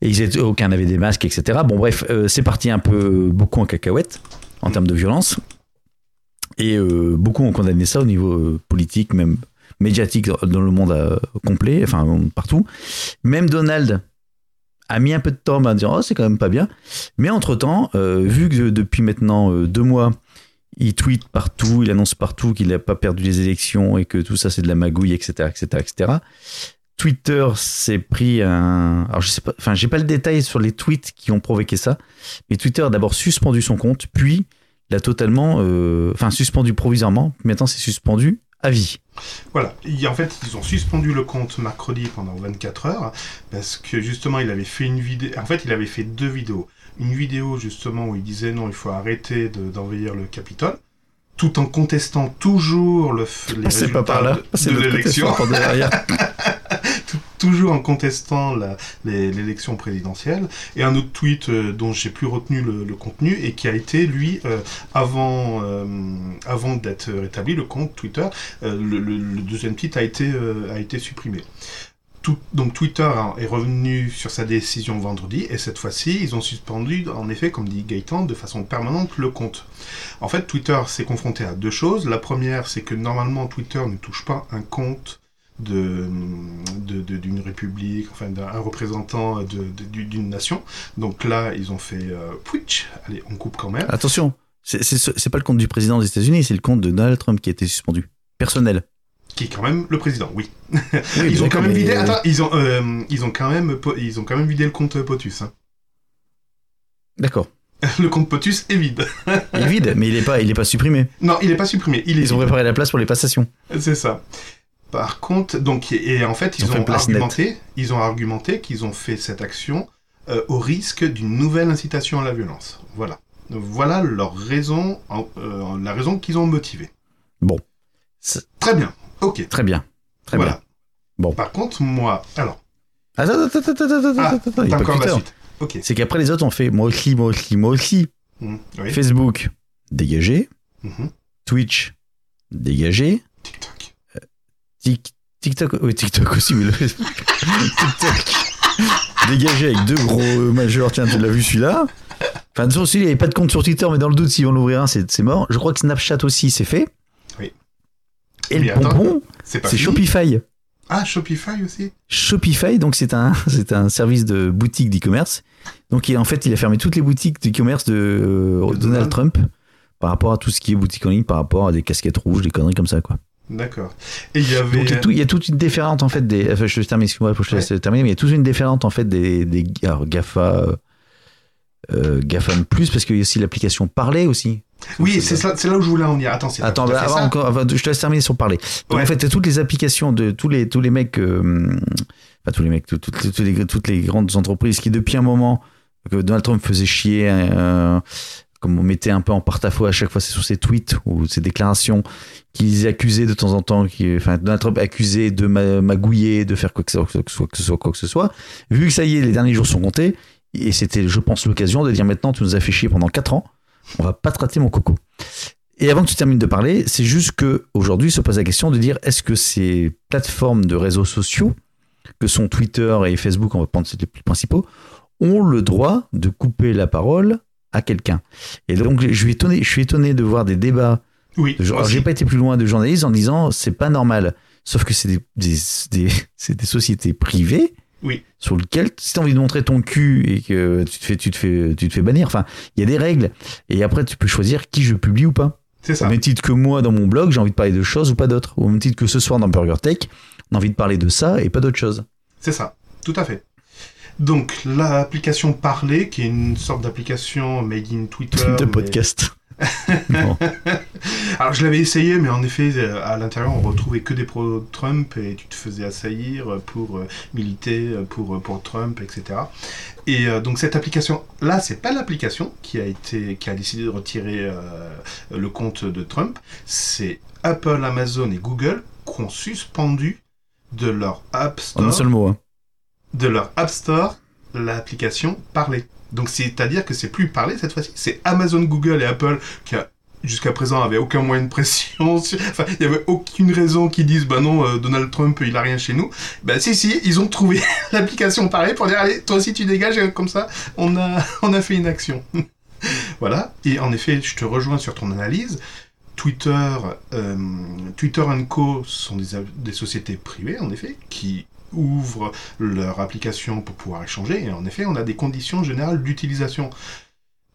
Et ils étaient, aucun n'avait des masques, etc. Bon, bref, euh, c'est parti un peu beaucoup en cacahuète en termes de violence. Et euh, beaucoup ont condamné ça au niveau euh, politique, même médiatique dans le monde euh, complet, enfin partout. Même Donald a mis un peu de temps à dire oh c'est quand même pas bien. Mais entre temps, vu que depuis maintenant deux mois, il tweet partout, il annonce partout qu'il n'a pas perdu les élections et que tout ça c'est de la magouille, etc., etc., etc. Twitter s'est pris un. Alors, je sais pas, enfin, j'ai pas le détail sur les tweets qui ont provoqué ça, mais Twitter a d'abord suspendu son compte, puis l'a totalement. Euh, enfin, suspendu provisoirement, maintenant c'est suspendu à vie. Voilà. en fait, ils ont suspendu le compte mercredi pendant 24 heures parce que justement, il avait fait une vidéo. En fait, il avait fait deux vidéos. Une vidéo justement où il disait non, il faut arrêter d'envahir le Capitole tout en contestant toujours le, les résultats pas par là. de, l'élection. toujours en contestant l'élection présidentielle. Et un autre tweet euh, dont j'ai plus retenu le, contenu et qui a été, lui, euh, avant, euh, avant d'être rétabli, le compte Twitter, le, deuxième tweet a été, a été supprimé donc Twitter est revenu sur sa décision vendredi et cette fois-ci, ils ont suspendu, en effet, comme dit Gaëtan, de façon permanente le compte. En fait, Twitter s'est confronté à deux choses. La première, c'est que normalement, Twitter ne touche pas un compte d'une de, république, enfin d'un représentant d'une nation. Donc là, ils ont fait euh, Allez, on coupe quand même. Attention, c'est pas le compte du président des États-Unis, c'est le compte de Donald Trump qui a été suspendu. Personnel qui est quand même le président, oui. ils ont quand même vidé. Attends, ils ont, euh, ils ont quand même, ils ont quand même vidé le compte POTUS. Hein. D'accord. Le compte POTUS est vide. il est vide, mais il n'est pas, il est pas supprimé. Non, il n'est pas supprimé. ils ont préparé la place pour les passations. C'est ça. Par contre, donc, et, en fait, ils, ont, argumenté, ils ont argumenté qu'ils ont fait cette action euh, au risque d'une nouvelle incitation à la violence. Voilà. Voilà leur raison, euh, la raison qu'ils ont motivée. Bon. Très bien. Ok. Très bien. Très bien. Bon. Par contre, moi, alors. Attends, attends, attends, attends, attends, attends. Ah, encore la suite. Ok. C'est qu'après les autres ont fait moi aussi, moi aussi, moi aussi. Mmh, Facebook, dégagé. Mmh. Twitch, dégagé. TikTok. Euh, TikTok, oui, TikTok aussi, mais le TikTok. dégagé avec deux gros majeurs. Tiens, tu l'as vu celui-là. Enfin, de toute façon, il n'y avait pas de compte sur Twitter, mais dans le doute, s'ils vont l'ouvrir un, c'est mort. Je crois que Snapchat aussi, c'est fait. Et le bonbon, c'est Shopify. Ah, Shopify aussi Shopify, donc c'est un, c'est un service de boutique d'e-commerce. Donc en fait, il a fermé toutes les boutiques d'e-commerce de, euh, Donald, Trump par rapport à tout ce qui est boutique en ligne, par rapport à des casquettes rouges, des conneries comme ça, quoi. D'accord. Et il y avait. Donc il y, a toute une déferlante en fait des. Enfin, je termine, excuse-moi, je laisse terminer, mais il y a toute une déferlante en fait des, des GAFA. Euh, euh, GAFAM Plus, parce qu'il y a aussi l'application Parler aussi. Oui, c'est là, là où je voulais en venir. Attends, Attends, bah, avant, encore, je te laisse terminer sur parler. Donc, en fait, toutes les applications de tous les, tous les mecs, euh, pas tous les mecs, toutes, les, toutes les grandes entreprises qui, depuis un moment, que Donald Trump faisait chier, euh, comme on mettait un peu en porte-à-faux à chaque fois sur ses tweets ou ses déclarations, qu'ils accusaient de temps en temps, qui, enfin, Donald Trump accusé de magouiller, de faire quoi que, ce soit, que ce soit, quoi que ce soit. Vu que ça y est, les derniers jours sont comptés, et c'était, je pense, l'occasion de dire maintenant, tu nous as fait chier pendant 4 ans on va pas traiter mon coco. Et avant que tu termines de parler, c'est juste que aujourd'hui se pose la question de dire est-ce que ces plateformes de réseaux sociaux, que sont Twitter et Facebook, on va prendre les plus principaux, ont le droit de couper la parole à quelqu'un? Et donc je suis étonné, je suis étonné de voir des débats. Oui. De, j'ai pas été plus loin de journalistes en disant c'est pas normal. Sauf que c'est des, des, des sociétés privées oui. Sur lequel, si tu as envie de montrer ton cul et que tu te fais, tu te fais, tu te fais bannir, enfin, il y a des règles. Et après, tu peux choisir qui je publie ou pas. C'est ça. Au même titre que moi, dans mon blog, j'ai envie de parler de choses ou pas d'autres. Au même titre que ce soir dans Burger Tech, on a envie de parler de ça et pas d'autre chose. C'est ça. Tout à fait. Donc, l'application Parler, qui est une sorte d'application made in Twitter. de podcast. Alors je l'avais essayé, mais en effet, euh, à l'intérieur, on retrouvait que des pro-Trump et tu te faisais assaillir pour euh, militer euh, pour, pour Trump, etc. Et donc cette application-là, c'est pas l'application qui a été qui a décidé de retirer le compte de Trump, c'est Apple, Amazon et Google qui ont suspendu de leur App Store. En un seul mot. Hein. De leur App Store l'application Parler. Donc c'est-à-dire que c'est plus parler cette fois-ci, c'est Amazon, Google et Apple qui jusqu'à présent avaient aucun moyen de pression. Enfin, il n'y avait aucune raison qu'ils disent bah non, euh, Donald Trump il a rien chez nous. Bah si si, ils ont trouvé l'application parler pour dire allez toi aussi tu dégages comme ça on a on a fait une action. voilà. Et en effet, je te rejoins sur ton analyse. Twitter, euh, Twitter Co sont des sociétés privées en effet qui ouvrent leur application pour pouvoir échanger. Et en effet, on a des conditions générales d'utilisation.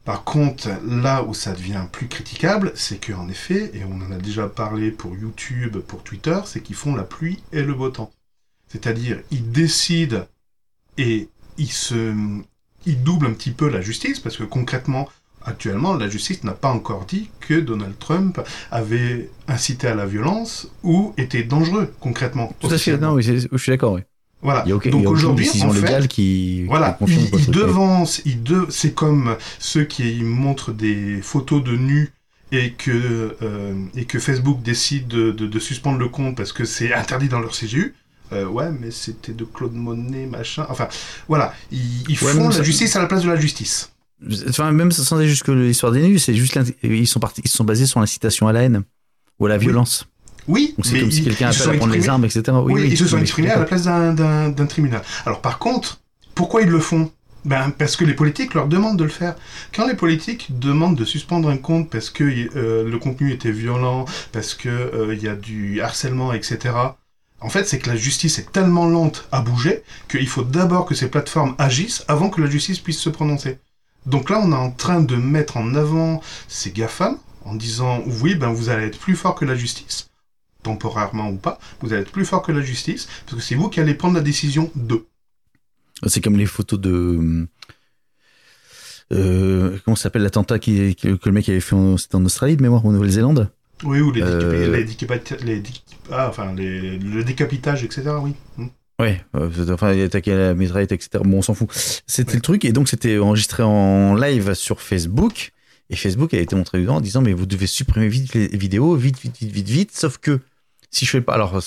Par contre, là où ça devient plus critiquable, c'est qu'en effet, et on en a déjà parlé pour YouTube, pour Twitter, c'est qu'ils font la pluie et le beau temps. C'est-à-dire, ils décident et ils se, ils doublent un petit peu la justice, parce que concrètement, actuellement, la justice n'a pas encore dit que Donald Trump avait incité à la violence ou était dangereux, concrètement. Tout à fait, non, oui, je suis d'accord, oui. Voilà. Il y a aucun, Donc il aujourd'hui, en fait, qui, voilà, qui confirme ils, quoi, ils ce truc. devancent, ils de- c'est comme ceux qui montrent des photos de nus et que, euh, et que Facebook décide de, de- de suspendre le compte parce que c'est interdit dans leur CGU. Euh, ouais, mais c'était de Claude Monet, machin. Enfin, voilà, ils, ils Ouais, font la ça- justice à la place de la justice. Enfin, même sans aller jusque l'histoire des nus, c'est juste ils sont partis, ils se sont basés sur l'incitation à la haine ou à la violence. Oui, Donc c'est comme si quelqu'un appelle à prendre les armes, etc. Oui, ils se sont exprimés à la place d'un- d'un d'un tribunal. Alors par contre, pourquoi ils le font? Ben, parce que les politiques leur demandent de le faire. Quand les politiques demandent de suspendre un compte parce que euh, le contenu était violent, parce que euh, il y a du harcèlement, etc. En fait, c'est que la justice est tellement lente à bouger qu'il faut d'abord que ces plateformes agissent avant que la justice puisse se prononcer. Donc là, on est en train de mettre en avant ces GAFAM en disant oui, ben vous allez être plus fort que la justice, temporairement ou pas, vous allez être plus fort que la justice, parce que c'est vous qui allez prendre la décision de. C'est comme les photos de. Euh, comment s'appelle l'attentat qui, qui- que le mec avait fait en, c'était en Australie de mémoire ou en Nouvelle-Zélande? Oui, ou les, Euh, les ah, enfin, les- le décapitage, etc. Oui. Ouais, euh, enfin il a attaqué à la mitraillette, etc. Bon, on s'en fout. C'était le truc et donc c'était enregistré en live sur Facebook et Facebook a été montré doigt en disant mais vous devez supprimer vite les vidéos, vite, vite, vite, vite, vite. Sauf que si je fais pas, alors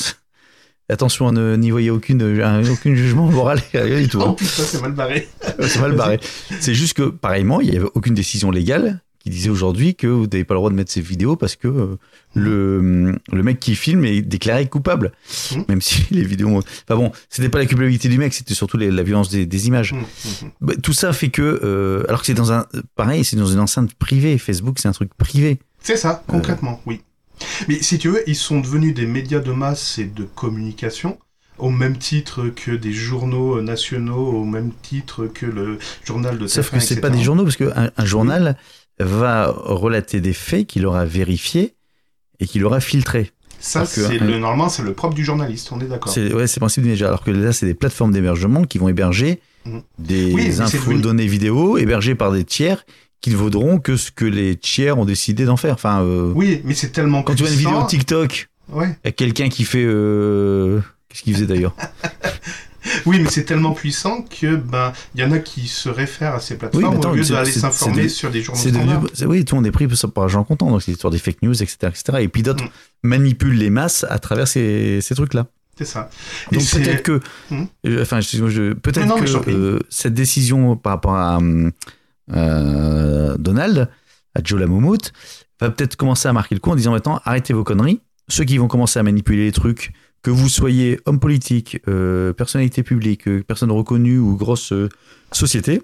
attention ne n'y voyez aucune, un- aucun jugement moral rien du tout. hein. Oh c'est mal barré. C'est mal barré. C'est juste que, pareillement, il n'y avait aucune décision légale qui disait aujourd'hui que vous n'avez pas le droit de mettre ces vidéos parce que euh, le, le mec qui filme est déclaré coupable. Mhm. Même si les vidéos. Enfin bon, c'était pas la culpabilité du mec, c'était surtout les- la violence des, des images. Mm, mm, Bah, tout ça fait que. euh, alors que c'est dans un. Pareil, c'est dans une enceinte privée. Facebook, c'est un truc privé. C'est ça, concrètement, oui. Mais si tu veux, ils sont devenus des médias de masse et de communication, au même titre que des journaux nationaux, au même titre que le journal de Sauf TF1, que c'est pas des journaux, parce qu'un un journal va relater des faits qu'il aura vérifiés et qu'il aura filtrés. Ça, c'est un- le, normalement, c'est le propre du journaliste, on est d'accord. C'est ouais, c'est le principe du média. Alors que là, c'est des plateformes d'hébergement qui vont héberger Mhm. des Oui, infos, devenu- données vidéo hébergées par des tiers qui ne vaudront que ce que les tiers ont décidé d'en faire. Enfin, euh, Oui, mais c'est tellement quand tu vois une vidéo TikTok, Ouais. il y a quelqu'un qui fait. euh, Qu'est-ce qu'il faisait d'ailleurs? Oui, mais c'est tellement puissant que ben il y en a qui se réfèrent à ces plateformes Oui, mais attends, au lieu d'aller s'informer de- sur des journaux standards. c'est- Oui, tout on est pris par argent comptant. Donc c'est l'histoire des fake news, etc., etc. Et puis d'autres Mm. manipulent les masses à travers ces, ces trucs-là. C'est ça. Et Donc c'est- peut-être que, Mhm. euh, enfin, peut-être Non, que euh, cette décision par rapport à hum, euh, Donald, à Joe Lamoumout, va peut-être commencer à marquer le coup en disant maintenant arrêtez vos conneries. Ceux qui vont commencer à manipuler les trucs, que vous soyez homme politique, euh, personnalité publique, euh, personne reconnue ou grosse euh, société,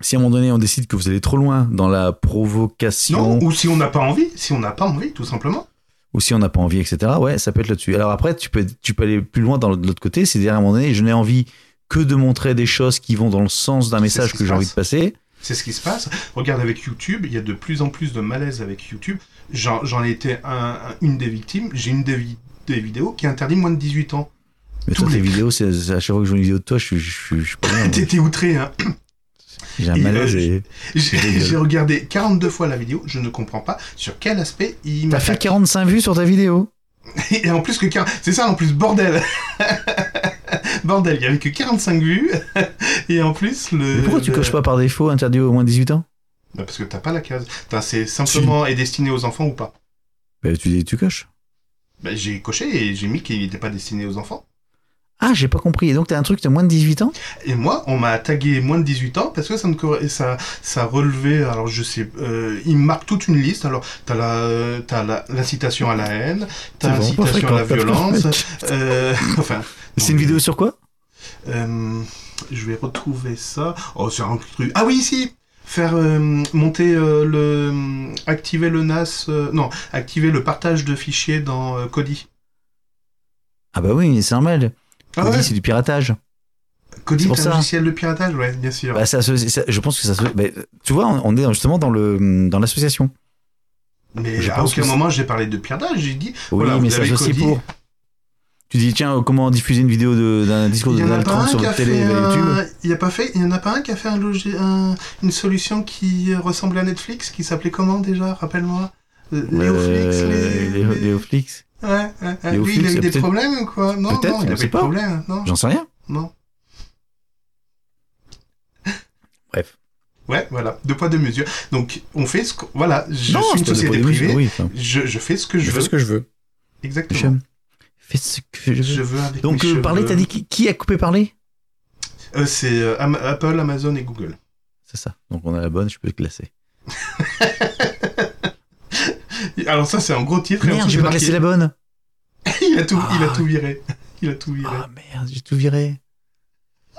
si à un moment donné on décide que vous allez trop loin dans la provocation, Non, ou si on n'a pas envie, si on n'a pas envie, tout simplement. ou si on n'a pas envie, etc. Ouais, ça peut être là-dessus. Alors après, tu peux, tu peux aller plus loin dans l'autre côté, c'est-à-dire à un moment donné, je n'ai envie que de montrer des choses qui vont dans le sens d'un message que j'ai envie de passe. passer. C'est ce qui se passe. Regarde avec YouTube, il y a de plus en plus de malaise avec YouTube. J'en ai été un- un- une des victimes. J'ai une des, des vidéos qui interdit moins de 18 ans. Mais toi, tes les- vidéos, c'est à chaque fois que je vois une vidéo de toi, je suis, je je pas moi. T'étais outré, hein J'ai un malaise euh. J'ai regardé 42 fois la vidéo, je ne comprends pas sur quel aspect il T'as m'a fait 45 vues sur ta vidéo. Et en plus que... quar- C'est ça en plus, bordel Bordel, il y avait que 45 vues. Et en plus, le... Mais pourquoi tu coches pas par défaut interdit au moins de 18 ans? Bah, Parce que t'as pas la case. C'est simplement est destiné aux enfants ou pas. Bah, tu, tu coches. Bah, j'ai coché et j'ai mis qu'il n'était pas destiné aux enfants. Ah, j'ai pas compris. Et donc, t'as un truc de moins de 18 ans? Et moi, on m'a tagué moins de 18 ans parce que ça me ça, ça relevait. Alors je sais, euh, il me marque toute une liste. Alors t'as la, euh, t'as la, l'incitation à la haine, t'as l'incitation à la violence. euh, enfin, C'est une vidéo sur quoi? Euh, je vais retrouver ça. Oh, c'est un truc. Ah oui, ici. Faire euh, monter euh, le, activer le NAS, euh, non, activer le partage de fichiers dans Kodi. Ah bah oui, c'est normal. Ah Kodi, ouais c'est du piratage. Kodi c'est un logiciel de piratage, ouais, bien sûr. Bah, ça se- ça- je pense que ça se. bah, tu vois, on est justement dans le dans l'association. mais je à pense aucun moment j'ai parlé de piratage, j'ai dit Oui, Voilà, mais vous ça avez aussi Kodi. pour. Tu dis tiens comment diffuser une vidéo d'un discours de Donald Trump sur votre télé YouTube. il y a pas fait, il y en a pas un qui a fait un logi- un- une solution qui ressemblait à Netflix, qui s'appelait comment déjà Rappelle-moi? Euh, Léoflix, Euh, les- Léo- les- Léoflix. Ouais, ouais, ouais. Léoflix, Lui, il a eu des problèmes ou quoi Non, non, il on a sait pas eu de pas. problème. Non, J'en sais rien. non. Bref. Ouais, voilà, deux poids deux mesures. Donc, on fait ce qu'on... Voilà, je non, suis une société privée, oui. je, je fais ce que je, Je veux. fais ce que je veux. Exactement. Je fais ce que je Je veux. veux avec Donc mes euh, parler, t'as dit qui, qui a coupé parler Euh, C'est euh, Am- Apple, Amazon et Google. C'est ça. Donc on a la bonne, je peux le classer. Alors ça, c'est un gros titre. Merde, j'ai c'est pas la bonne. il, a tout, il a Ah. tout viré. Il a tout viré. Ah merde, j'ai tout viré.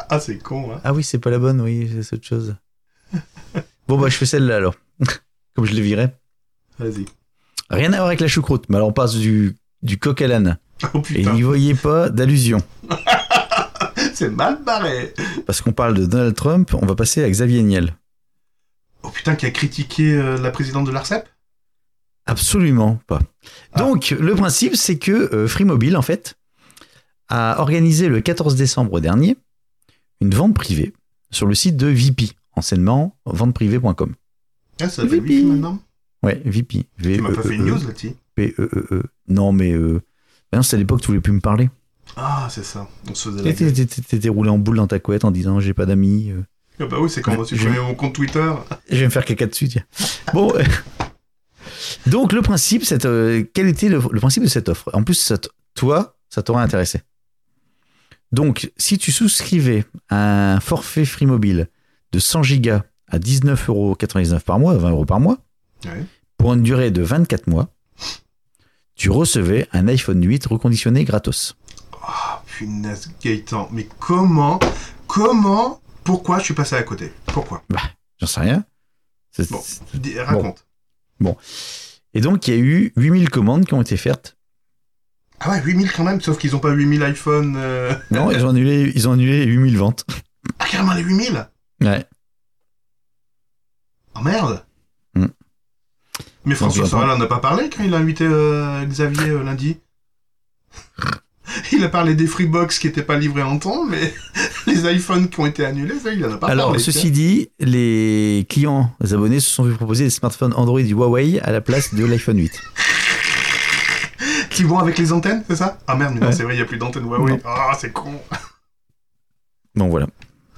Ah, c'est con, hein. Ah oui, c'est pas la bonne, oui, c'est autre chose. bon bah je fais celle-là alors. Comme je l'ai viré. Vas-y. Rien à voir avec la choucroute, mais alors on passe du, du coq à l'âne. Oh Et n'y voyez pas d'allusion. c'est mal barré. Parce qu'on parle de Donald Trump, on va passer à Xavier Niel. Oh putain, qui a critiqué euh, la présidente de l'ARCEP Absolument pas. Ah. Donc, le principe, c'est que euh, Free Mobile, en fait, a organisé le 14 décembre dernier une vente privée sur le site de VP, enseignement venteprivée.com. Ah, ça s'appelle. Vipi maintenant Ouais, VP. Tu m'as pas fait une V-E-E-E. news là-dessus P-E-E-E. Non, mais. Bah non, c'était à l'époque, tu voulais plus me parler. Ah, c'est ça. On se faisait la gueule. T'étais t'étais- t'étais roulé en boule dans ta couette en disant j'ai pas d'amis. euh, Ah bah oui, c'est quand Ouais, m'a supprimé mon compte Twitter. Je vais me faire caca dessus, tiens. Bon. euh, Donc, le principe, c'est, euh, quel était le, le principe de cette offre? En plus, ça t- toi, ça t'aurait intéressé. Donc, si tu souscrivais à un forfait Free Mobile de 100 gigas à 19,99€ par mois, 20 euros par mois, Ouais. pour une durée de 24 mois, tu recevais un iPhone 8 reconditionné gratos. Ah, punaise, Gaëtan. Mais comment, comment, pourquoi je suis passé à côté? Pourquoi? J'en sais rien. Bon. Raconte. Et donc, il y a eu 8000 commandes qui ont été faites. Ah ouais, 8000 quand même, sauf qu'ils ont pas 8000 iPhone. euh, Non, ils ont annulé, ils ont annulé 8000 ventes. Ah, carrément les 8000 Ouais. Oh merde. Mais François Sorel en a pas parlé quand il a invité euh, Xavier euh, lundi Il a parlé des Freebox qui n'étaient pas livrés en temps, mais les iPhones qui ont été annulés, ça, il en a pas Alors, parlé. ceci dit, les clients, les abonnés se sont vu proposer des smartphones Android du Huawei à la place de l'iPhone 8. tiens. Qui vont avec les antennes, c'est ça? Ah merde, mais non, Ouais. c'est vrai, il n'y a plus d'antenne Huawei. Ah, c'est con Donc voilà.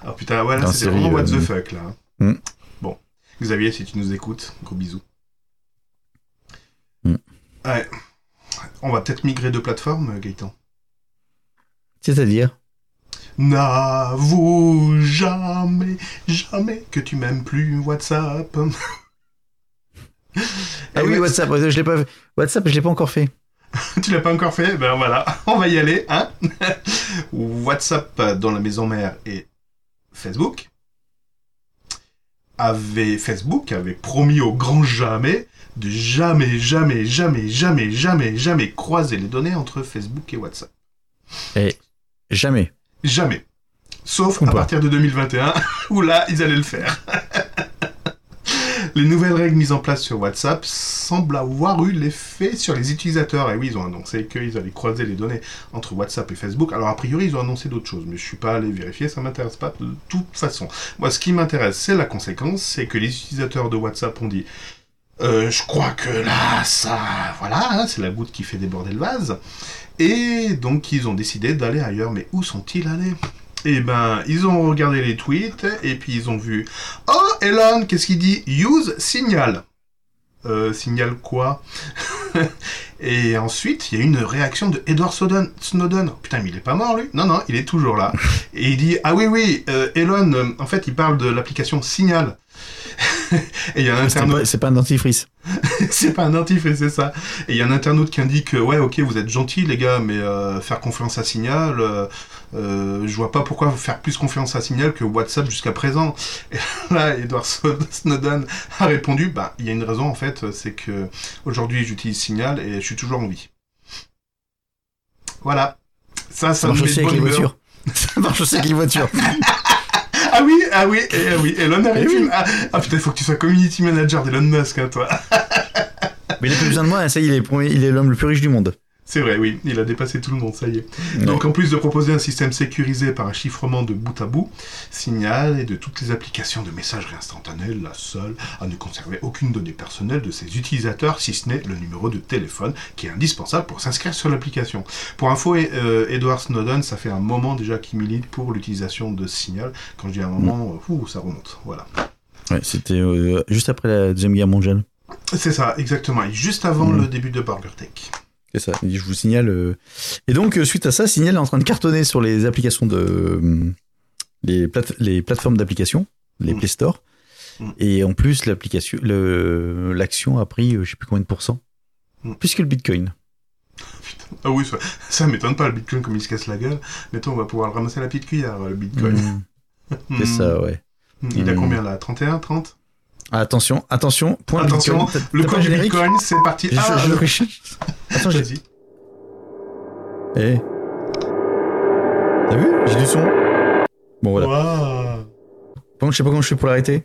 Ah putain, voilà, c'était vraiment what euh, the fuck, là. hmm. Bon. Xavier, si tu nous écoutes, gros bisous. Hmm. Ouais. On va peut-être migrer de plateforme, Gaëtan. C'est-à-dire? N'avoue jamais, jamais que tu m'aimes plus WhatsApp. Ah oui, WhatsApp, je l'ai pas WhatsApp, je l'ai pas encore fait. Tu l'as pas encore fait? Ben voilà, on va y aller, hein WhatsApp dans la maison mère et Facebook avait Facebook avait promis au grand jamais de jamais, jamais, jamais, jamais, jamais, jamais croiser les données entre Facebook et WhatsApp. Jamais. Jamais. Sauf à partir de 2021, où là, ils allaient le faire. les nouvelles règles mises en place sur WhatsApp semblent avoir eu l'effet sur les utilisateurs. Et oui, ils ont annoncé qu'ils allaient croiser les données entre WhatsApp et Facebook. Alors, a priori, ils ont annoncé d'autres choses, mais je suis pas allé vérifier, ça m'intéresse pas de toute façon. Moi, ce qui m'intéresse, c'est la conséquence, c'est que les utilisateurs de WhatsApp ont dit euh, je crois que là, ça, voilà, hein, c'est la goutte qui fait déborder le vase. Et donc, ils ont décidé d'aller ailleurs. Mais où sont-ils allés? Eh ben, ils ont regardé les tweets et puis ils ont vu Oh, Elon, qu'est-ce qu'il dit? Use Signal. Euh, signal quoi? Et ensuite, il y a une réaction de Edward Snowden. Snowden. Putain, mais il est pas mort, lui? Non, non, il est toujours là. Et il dit Ah oui, oui, euh, Elon, euh, en fait, il parle de l'application Signal. et il y a un internaute. c'est pas un dentifrice. c'est pas un dentifrice, c'est ça. Et il y a un internaute qui indique ouais, ok, vous êtes gentils les gars, mais euh, faire confiance à Signal, je vois pas pourquoi faire plus confiance à Signal que WhatsApp jusqu'à présent. Et là, Edward Snowden a répondu bah, il y a une raison en fait, c'est que aujourd'hui j'utilise Signal et je suis toujours en vie. Voilà. Ça, ça, Ça me marche aussi avec les voitures. Ça marche aussi avec les voitures. Ah oui, ah oui, et, ah oui. Elon Eh arrive. oui. Ah, ah, putain, il faut que tu sois community manager d'Elon Musk, hein, toi. Mais il a plus besoin de moi, ça y est, il est, premier- il est l'homme le plus riche du monde. C'est vrai, oui, il a dépassé tout le monde, ça y est. Donc en plus de proposer un système sécurisé par un chiffrement de bout à bout, Signal est de toutes les applications de messagerie instantanée la seule à ne conserver aucune donnée personnelle de ses utilisateurs, si ce n'est le numéro de téléphone qui est indispensable pour s'inscrire sur l'application. Pour info, et- euh, Edward Snowden, ça fait un moment déjà qu'il milite pour l'utilisation de Signal. Quand je dis un moment, euh, ouh, ça remonte. Voilà. Ouais, c'était euh, juste après la Deuxième Guerre mondiale. C'est ça, exactement. Et juste avant Mhm. le début de Burger Tech. C'est ça, je vous signale. euh. Et donc, euh, suite à ça, Signal est en train de cartonner sur les applications de. euh, les, plate- les plateformes d'applications, les Mm. Play Store. Mm. Et en plus, l'application, l'action a pris, je sais plus combien de pourcents. Mm. Plus que le Bitcoin. Ah oui, ça, ça m'étonne pas le Bitcoin comme il se casse la gueule. Mettons, on va pouvoir le ramasser à la petite cuillère, le Bitcoin. Mm. C'est ça, ouais. Il a combien là? 31, 30 Ah, attention, attention, point Attention, Bitcoin. Le code du générique Bitcoin, c'est parti. Je- Ah, je- le- je- Attends, j'ai. Vas-y. Eh. T'as vu? J'ai du son. Bon, voilà. Par contre, je sais pas comment je fais pour l'arrêter.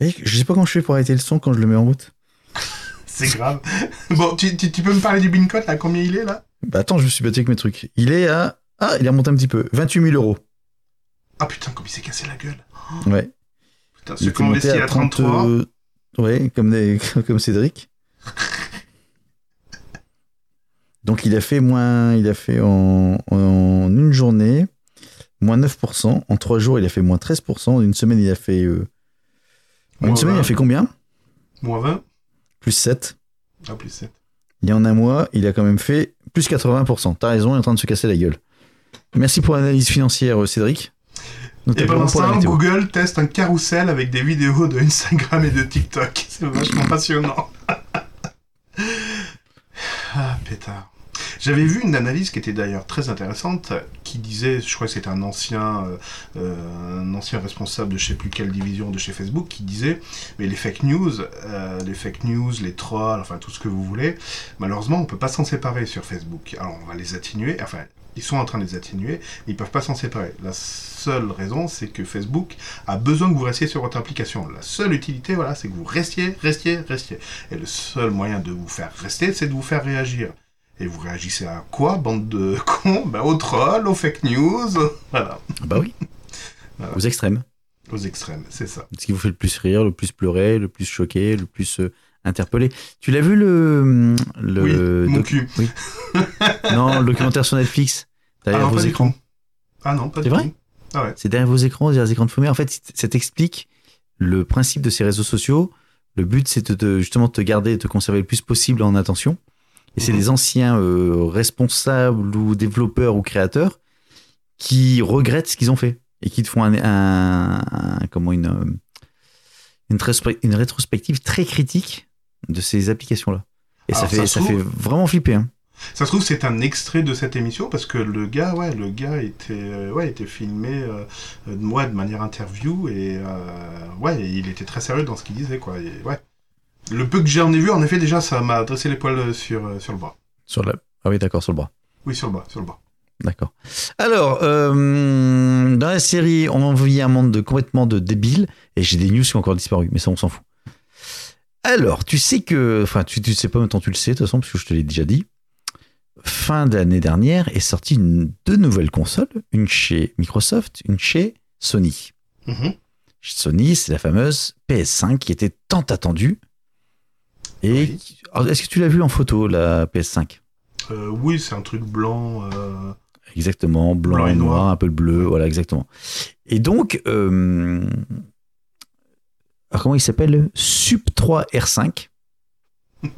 Eh, je sais pas comment je fais pour arrêter le son quand je le mets en route. C'est grave. bon, tu, tu- tu peux me parler du Bitcoin là Combien il est là? Bah attends, je me suis battu avec mes trucs. Il est à... Ah, il est remonté un petit peu. 28 000 euros. Ah putain, comme il s'est cassé la gueule. Ouais. Putain, ceux qui ont investi à 33. euh, Ouais, comme, des... comme Cédric. Donc il a fait moins... Il a fait en, en une journée moins 9%. En trois jours, il a fait moins 13%. En une semaine, il a fait... euh, En Moins une semaine, il a 20. fait combien? Moins 20 Plus 7. Ah, plus 7. Il y en a un mois, il a quand même fait plus 80%. T'as raison, il est en train de se casser la gueule. Merci pour l'analyse financière, euh, Cédric. Et pendant météo. Google teste un carrousel avec des vidéos de Instagram et de TikTok. C'est vachement passionnant. ah, pétard. J'avais vu une analyse qui était d'ailleurs très intéressante, qui disait, je crois que c'était un ancien, euh, euh, un ancien responsable de je sais plus quelle division de chez Facebook, qui disait, mais les fake news, euh, les fake news, les trolls, enfin tout ce que vous voulez, malheureusement on peut pas s'en séparer sur Facebook. Alors on va les atténuer, enfin ils sont en train de les atténuer, mais ils peuvent pas s'en séparer. La seule raison, c'est que Facebook a besoin que vous restiez sur votre application. La seule utilité, voilà, c'est que vous restiez, restiez, restiez. Et le seul moyen de vous faire rester, c'est de vous faire réagir. Et vous réagissez à quoi, bande de cons? Ben, Aux trolls, aux fake news, voilà, Bah oui. Voilà. Aux extrêmes. aux extrêmes, c'est ça. Ce qui vous fait le plus rire, le plus pleurer, le plus choquer, le plus euh, interpeller. Tu l'as vu le. le oui, mon cul. Non, le documentaire sur Netflix Ah Derrière non, vos écrans. Ah non, pas C'est du vrai tout. Ah ouais. C'est derrière vos écrans, derrière les écrans de fumée. En fait, ça t'explique le principe de ces réseaux sociaux. Le but, c'est de, te- justement de te garder, de te conserver le plus possible en attention. Et c'est des anciens euh, responsables ou développeurs ou créateurs qui regrettent ce qu'ils ont fait et qui te font un, un- un- comment une, euh, une, rétrospective très critique de ces applications-là. Et ça fait, ça ça se fait trouve- vraiment flipper. Hein. Ça se trouve, c'est un extrait de cette émission parce que le gars, ouais, le gars était, euh, ouais, était filmé euh, de moi de manière interview et euh, ouais, il était très sérieux dans ce qu'il disait, quoi. Et, ouais. Le peu que j'en ai vu, en effet, déjà, ça m'a dressé les poils sur, euh, sur le bras. Sur la... Ah oui, d'accord, sur le bras. Oui, sur le bras, sur le bras. D'accord. Alors, euh, dans la série, on envoyait un monde de complètement de débiles, et j'ai des news qui ont encore disparu, mais ça, on s'en fout. Alors, tu sais que, enfin, tu, tu sais pas, maintenant tu le sais, de toute façon, parce que je te l'ai déjà dit. Fin d'année dernière est sortie une, deux nouvelles consoles, une chez Microsoft, une chez Sony. Mhm. Sony, c'est la fameuse PS5 qui était tant attendue. Et Oui. est-ce que tu l'as vue en photo, la PS5 Euh, oui, c'est un truc blanc. euh, Exactement, blanc, Blanc et noir, noir. un peu de bleu, voilà, exactement. Et donc, euh, alors comment il s'appelle Sup 3 R5.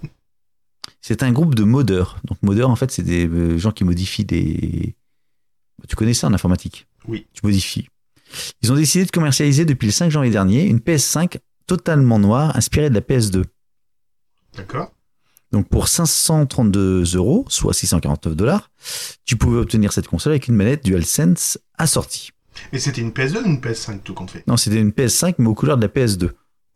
c'est un groupe de modeurs. Donc, modeurs, en fait, c'est des gens qui modifient des. Tu connais ça en informatique Oui. Tu modifies. Ils ont décidé de commercialiser depuis le 5 janvier dernier une PS5 totalement noire inspirée de la PS2. D'accord. Donc pour 532 euros, soit 649 dollars, tu pouvais obtenir cette console avec une manette DualSense assortie. Et c'était une PS2 ou une PS5, tout compte fait? Non, c'était une PS5 mais aux couleurs de la PS2.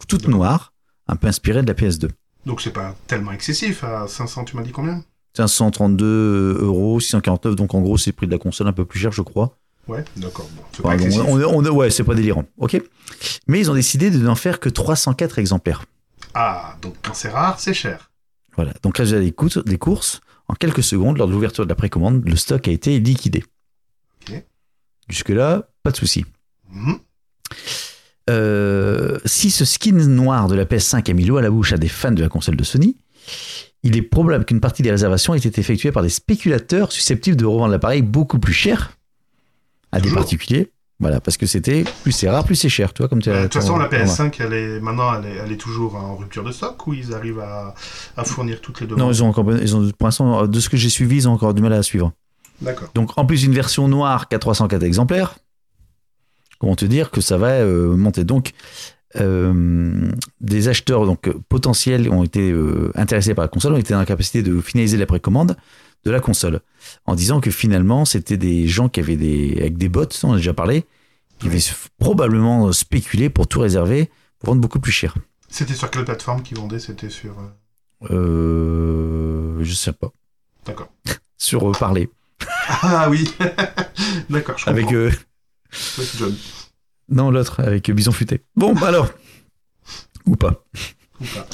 Toute noire, un peu inspirée de la PS2. Donc c'est pas tellement excessif. À 500, tu m'as dit combien? 532 euros, 649. Donc en gros, c'est le prix de la console un peu plus cher, je crois. Ouais, d'accord. Bon, c'est Enfin, pas bon, excessif. on, on- ouais, c'est pas délirant. Ok? Mais ils ont décidé de n'en faire que 304 exemplaires. Ah, donc quand c'est rare, c'est cher. Voilà. Donc, résultat des, courses- des courses, en quelques secondes, lors de l'ouverture de la précommande, le stock a été liquidé. Jusque-là, pas de souci. Mhm. Euh, si ce skin noir de la PS5 a mis l'eau à la bouche à des fans de la console de Sony, il est probable qu'une partie des réservations ait été effectuée par des spéculateurs susceptibles de revendre l'appareil beaucoup plus cher à des particuliers. Voilà, parce que c'était plus c'est rare, plus c'est cher, tu vois, comme tu as- De toute façon, la voilà. PS5, elle est maintenant, elle est, elle est toujours en rupture de stock ou ils arrivent à, à fournir toutes les demandes Non, ils ont encore, ils ont, pour l'instant, de ce que j'ai suivi, ils ont encore du mal à la suivre. D'accord. Donc, en plus d'une version noire qu'à 304 exemplaires, comment te dire que ça va euh, monter. Donc, euh, des acheteurs donc, potentiels ont été euh, intéressés par la console, ont été dans la capacité de finaliser la précommande de la console, en disant que finalement, c'était des gens qui avaient des, avec des bots, on en a déjà parlé, qui avaient probablement spéculé pour tout réserver, pour vendre beaucoup plus cher. C'était sur quelle plateforme qu'ils vendaient? C'était sur. euh, Euh, je sais pas. D'accord. Sur euh, parler. Ah oui D'accord, je comprends. Avec, euh, Avec John. non, l'autre, avec euh, Bison Futé. Bon, bah alors. Ou pas. Ou pas.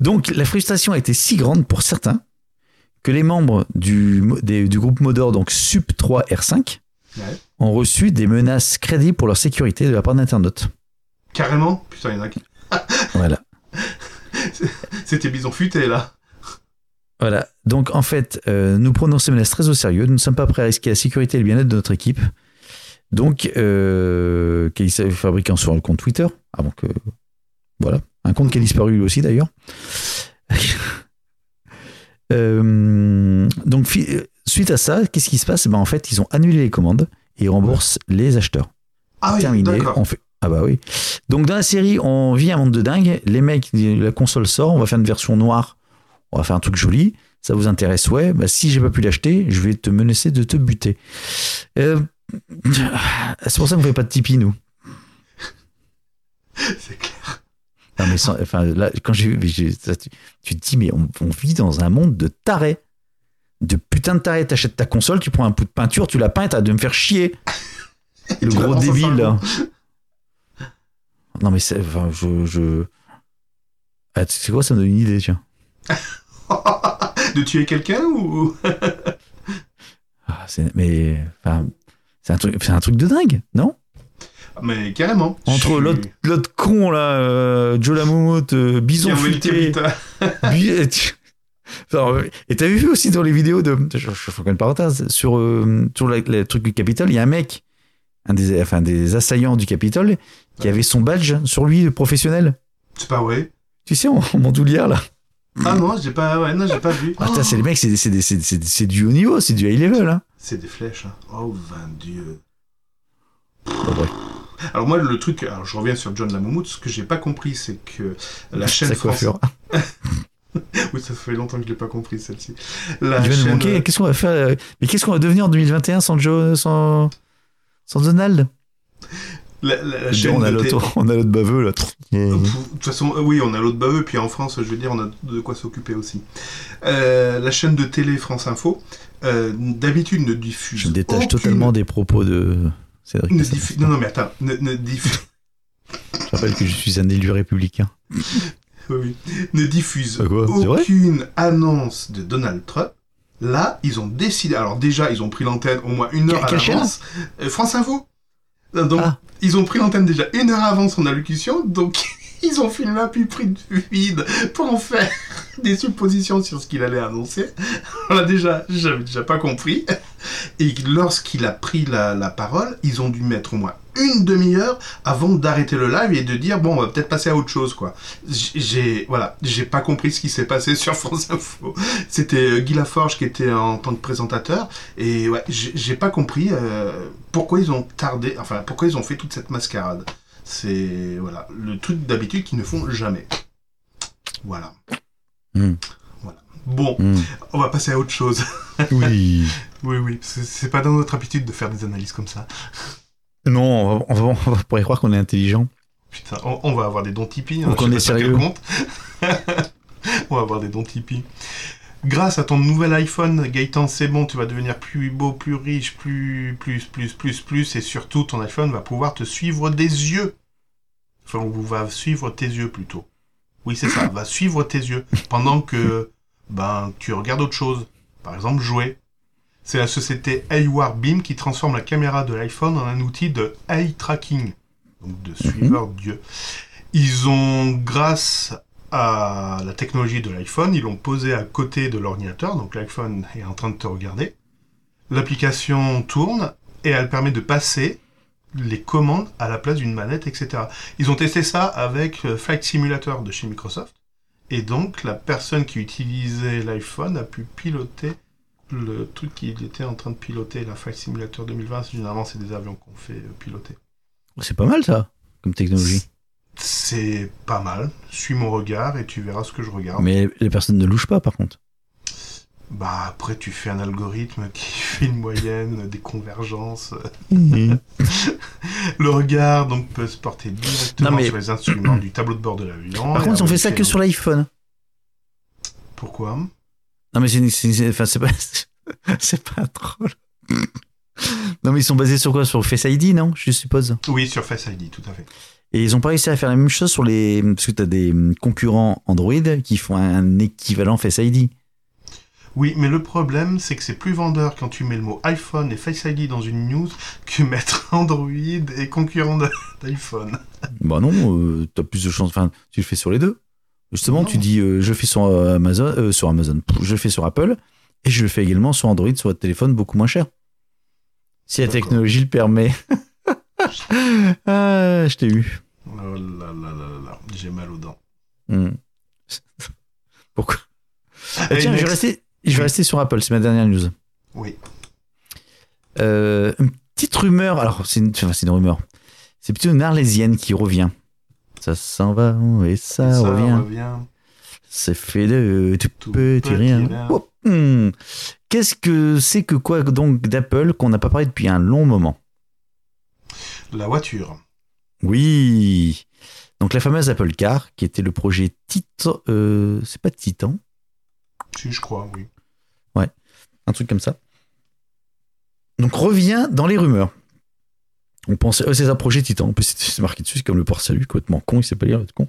Donc la frustration a été si grande pour certains que les membres du, des- du groupe Modor, donc Sup 3 R5, Ouais. ont reçu des menaces crédibles pour leur sécurité de la part d'internautes. Carrément? Putain, il y en a qui. Voilà. C'était bison futé là. Voilà. Donc en fait, euh, nous prenons ces menaces très au sérieux. Nous ne sommes pas prêts à risquer la sécurité et le bien-être de notre équipe. Donc, euh, qui est fabriquant sur le compte Twitter, avant que voilà, un compte qui a disparu lui aussi d'ailleurs. Euh, donc fi- suite à ça, qu'est-ce qui se passe? Ben, En fait, ils ont annulé les commandes et ils remboursent les acheteurs. Ah oui, Terminé. On fait. Ah bah oui. Donc dans la série, on vit un monde de dingue. Les mecs, la console sort, on va faire une version noire. On va faire un truc joli. Ça vous intéresse? Ouais. Bah si j'ai pas pu l'acheter, je vais te menacer de te buter. Euh, C'est pour ça qu'on fait pas de Tipeee nous. C'est clair. Non mais sans- enfin là, quand j'ai vu, tu, tu te dis mais on, on vit dans un monde de tarés. De putain de tarés. T'achètes ta console, tu prends un bout de peinture, tu la peins, t'as de me faire chier. Le gros débile là. Non mais c'est, enfin, je, je... Ah, tu sais quoi, ça me donne une idée, tiens. de tuer quelqu'un ou? Ah, mais, enfin, c'est un truc, un truc de dingue, non? Mais carrément. Entre suis- l'autre, l'autre con là, euh, Joe Lamoumoute, euh, Bison futé, et t'as vu aussi dans les vidéos de, je, je fais une parenthèse, sur, euh, sur le truc du Capitole, il y a un mec, un des, enfin, des assaillants du Capitole, qui avait son badge sur lui professionnel. C'est pas vrai. Tu sais, en, en bandoulière là. Ah non, j'ai pas, ouais, non, j'ai pas vu. Ah, putain, c'est les mecs, c'est, c'est, c'est, c'est, du haut niveau, c'est du high level. Hein. C'est des flèches. hein. Oh, vain Dieu. Bon, bref. Alors moi, le truc, alors je reviens sur John Lamoumout, ce que j'ai pas compris, c'est que la chaîne française... Oui, ça fait longtemps que je l'ai pas compris, celle-ci. La nous chaîne... manquer. Qu'est-ce qu'on va faire euh, Mais qu'est-ce qu'on va devenir en 2021 sans Joe, sans, sans Donald? La, la- la chaîne on, a de l'autre, on a l'autre baveux là. De toute façon, euh, oui, on a l'autre baveux, puis en France, je veux dire, on a de quoi s'occuper aussi. Euh, la chaîne de télé France Info, euh, d'habitude ne diffuse Je me détache aucune- totalement des propos de Cédric. ne Non, non, mais attends, ne, ne diffuse... Je rappelle que je suis un élu républicain. Oui, oui. Ne diffuse quoi, aucune annonce de Donald Trump. Là, ils ont décidé. Alors déjà, ils ont pris l'antenne au moins une heure Quelle à l'avance. Euh, France Info. Donc, Ah. ils ont pris l'antenne déjà une heure avant son allocution. Donc, ils ont filmé un de vide pour en faire des suppositions sur ce qu'il allait annoncer. On a déjà, j'avais déjà pas compris. Et lorsqu'il a pris la, parole, ils ont dû mettre au moins une demi-heure avant d'arrêter le live et de dire bon, on va peut-être passer à autre chose, quoi. J'ai, voilà, j'ai pas compris ce qui s'est passé sur France Info. C'était euh, Guy Laforge qui était en tant que présentateur et ouais, j'ai pas compris euh, pourquoi ils ont tardé, enfin pourquoi ils ont fait toute cette mascarade. C'est voilà le truc d'habitude qu'ils ne font jamais. Voilà. Hmm. Voilà. Bon, Hmm. on va passer à autre chose. Oui. Oui, oui, c'est pas dans notre habitude de faire des analyses comme ça. Non, on va, on va, on va pourrait croire qu'on est intelligent. Putain, on, on va avoir des dons Tipeee. Hein, je est sérieux. On va avoir des dons Tipeee. Grâce à ton nouvel iPhone, Gaëtan, c'est bon, tu vas devenir plus beau, plus riche, plus, plus, plus, plus, plus, et surtout, ton iPhone va pouvoir te suivre des yeux. Enfin, ou va suivre tes yeux plutôt. Oui, c'est ça, va suivre tes yeux pendant que, ben, tu regardes autre chose. Par exemple, jouer. C'est la société Aywar Beam qui transforme la caméra de l'iPhone en un outil de eye tracking, donc de suiveur d'yeux. Ils ont, grâce à la technologie de l'iPhone, ils l'ont posé à côté de l'ordinateur, donc l'iPhone est en train de te regarder. L'application tourne et elle permet de passer les commandes à la place d'une manette, etc. Ils ont testé ça avec euh, Flight Simulator de chez Microsoft. Et donc, la personne qui utilisait l'iPhone a pu piloter le truc qu'il était en train de piloter, la Flight Simulator 2020. Généralement, c'est des avions qu'on fait euh, piloter. C'est pas mal ça, comme technologie. C'est pas mal. Suis mon regard et tu verras ce que je regarde. Mais les personnes ne louchent pas par contre. Bah après tu fais un algorithme qui fait une moyenne, des convergences. Mhm. Le regard donc peut se porter directement Non, mais- sur les instruments du tableau de bord de l'avion. Par contre, ils ont avec fait ça que sur l'iPhone. Pourquoi? Non mais c'est- enfin, c'est pas c'est pas drôle. Non mais ils sont basés sur quoi? Sur Face ID, non? Je suppose. Oui, sur Face ID, tout à fait. Et ils ont pas réussi à faire la même chose sur les parce que t'as des concurrents Android qui font un équivalent Face ID. Oui, mais le problème, c'est que c'est plus vendeur quand tu mets le mot iPhone et Face ID dans une news que mettre Android et concurrent d'iPhone. Bah non, euh, t'as plus de chance. Enfin, tu le fais sur les deux. Justement, Non. tu dis euh, je fais sur euh, Amazon, euh, sur Amazon, je le fais sur Apple et je le fais également sur Android sur votre téléphone beaucoup moins cher. Si la technologie le permet. ah, je t'ai eu. Oh là là là là j'ai mal aux dents. Hmm. Pourquoi Ah, Hey, Tiens, je vais, rester, je vais rester sur Apple, c'est ma dernière news. Oui. Euh, une petite rumeur, alors c'est une, enfin, c'est une rumeur. C'est plutôt une arlésienne qui revient. Ça s'en va et ça, Ça revient. revient. C'est fait de tout, Tout petit, petit rien. rien. Oh, hmm. Qu'est-ce que c'est que quoi donc d'Apple qu'on n'a pas parlé depuis un long moment? La voiture. Oui. Donc la fameuse Apple Car, qui était le projet Titan, euh, c'est pas Titan, Si, je crois, oui. un truc comme ça. Donc revient dans les rumeurs. On pensait, oh, c'est un projet Titan. En plus, c'est- marqué dessus, c'est comme le port salut, complètement con, il sait pas lire, con.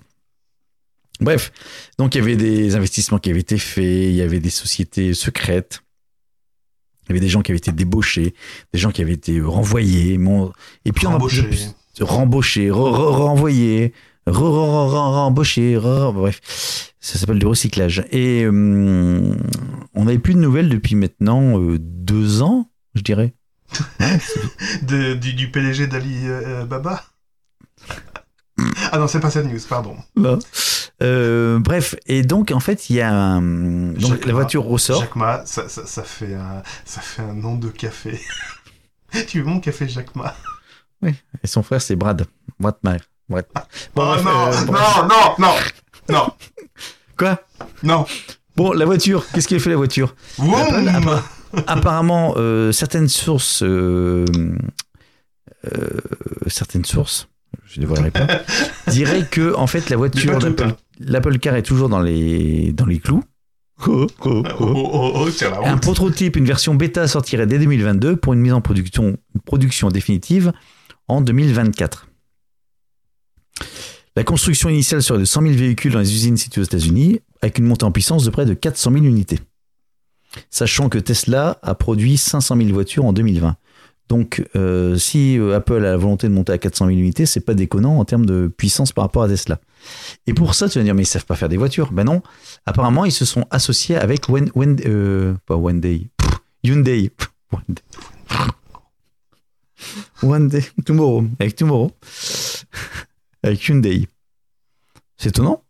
Bref, donc il y avait des investissements qui avaient été faits, il y avait des sociétés secrètes, il y avait des gens qui avaient été débauchés, des gens qui avaient été renvoyés, mon- et puis on a Embauché. rembauché, re- re- renvoyé, re- bref, ça s'appelle du recyclage. Et hum, on n'avait plus de nouvelles depuis maintenant euh, deux ans, je dirais. De- du, du PDG d'Ali euh, Baba Ah non, c'est pas cette news, pardon. Euh, bref, et donc en fait, il y a un- donc Jacques la voiture ressort. Jacques Ma, ça, ça, ça fait un, ça fait un nom de café. tu veux mon café Jacques Ma? Et son frère, c'est Brad. Brad Maher. Brad. Bon, Oh bref, non, euh, non, non, non, non, Quoi? Non. Bon, la voiture, qu'est-ce qu'elle fait la voiture? Apparemment, euh, certaines sources, certaines sources, je ne dévoilerai pas, diraient que en fait la voiture l'Apple Car est toujours dans les dans les clous. Oh, oh, oh, oh, Un prototype, une version bêta sortirait dès 2022 pour une mise en production, production définitive en 2024. La construction initiale serait de 100 000 véhicules dans les usines situées aux États-Unis, avec une montée en puissance de près de 400 000 unités. Sachant que Tesla a produit 500 000 voitures en 2020. Donc, euh, si euh, Apple a la volonté de monter à 400 000 unités, c'est pas déconnant en termes de puissance par rapport à Tesla. Et pour ça, tu vas dire, mais ils savent pas faire des voitures. Ben non, apparemment, ils se sont associés avec Wen, Wen- euh, pas One Day, Pff, Hyundai. One Day. One Day, Tomorrow, avec Tomorrow, avec Hyundai. C'est étonnant,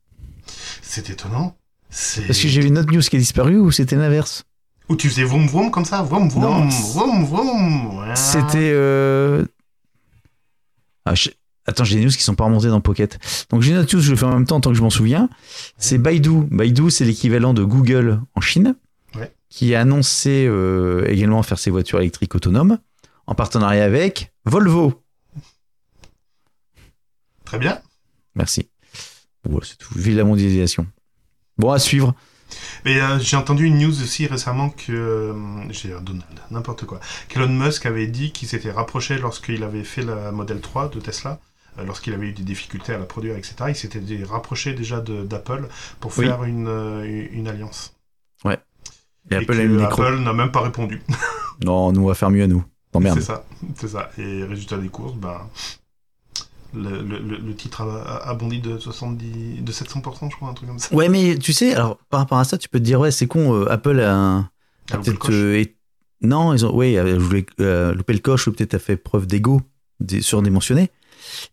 C'est étonnant. Parce que j'ai vu une autre news qui a disparu ou c'était l'inverse? Où tu faisais vroom vroom comme ça Vroom vroom, vroom vroom. Voilà. C'était. euh, ah, je- Attends, j'ai des news qui sont pas remontées dans Pocket. Donc j'ai une autre news, je le fais en même temps tant que je m'en souviens. C'est Baidu. Baidu, c'est l'équivalent de Google en Chine, Ouais. qui a annoncé euh, également faire ses voitures électriques autonomes en partenariat avec Volvo. Très bien. Merci. Voilà, c'est tout. Vive la mondialisation. Bon, à suivre. Mais euh, j'ai entendu une news aussi récemment que euh, j'ai Donald, n'importe quoi. Qu'Elon Musk avait dit qu'il s'était rapproché lorsqu'il avait fait la Model 3 de Tesla, euh, lorsqu'il avait eu des difficultés à la produire, etc. Il s'était rapproché déjà d'Apple pour Oui. faire une, euh, une alliance. Et Et Apple n'a même pas répondu. Non, nous, on va faire mieux à nous. C'est ça, c'est ça. Et résultat des courses, ben, le, le- le- le titre a, a- bondi de 70, de 700%, je crois, un truc comme ça. Ouais, mais tu sais, alors par rapport à ça, tu peux te dire, ouais, c'est con, euh, Apple a, un- a le peut-être. euh, Non, ils ont, oui, euh, je voulais euh, louper le coche ou peut-être a fait preuve d'ego surdimensionné.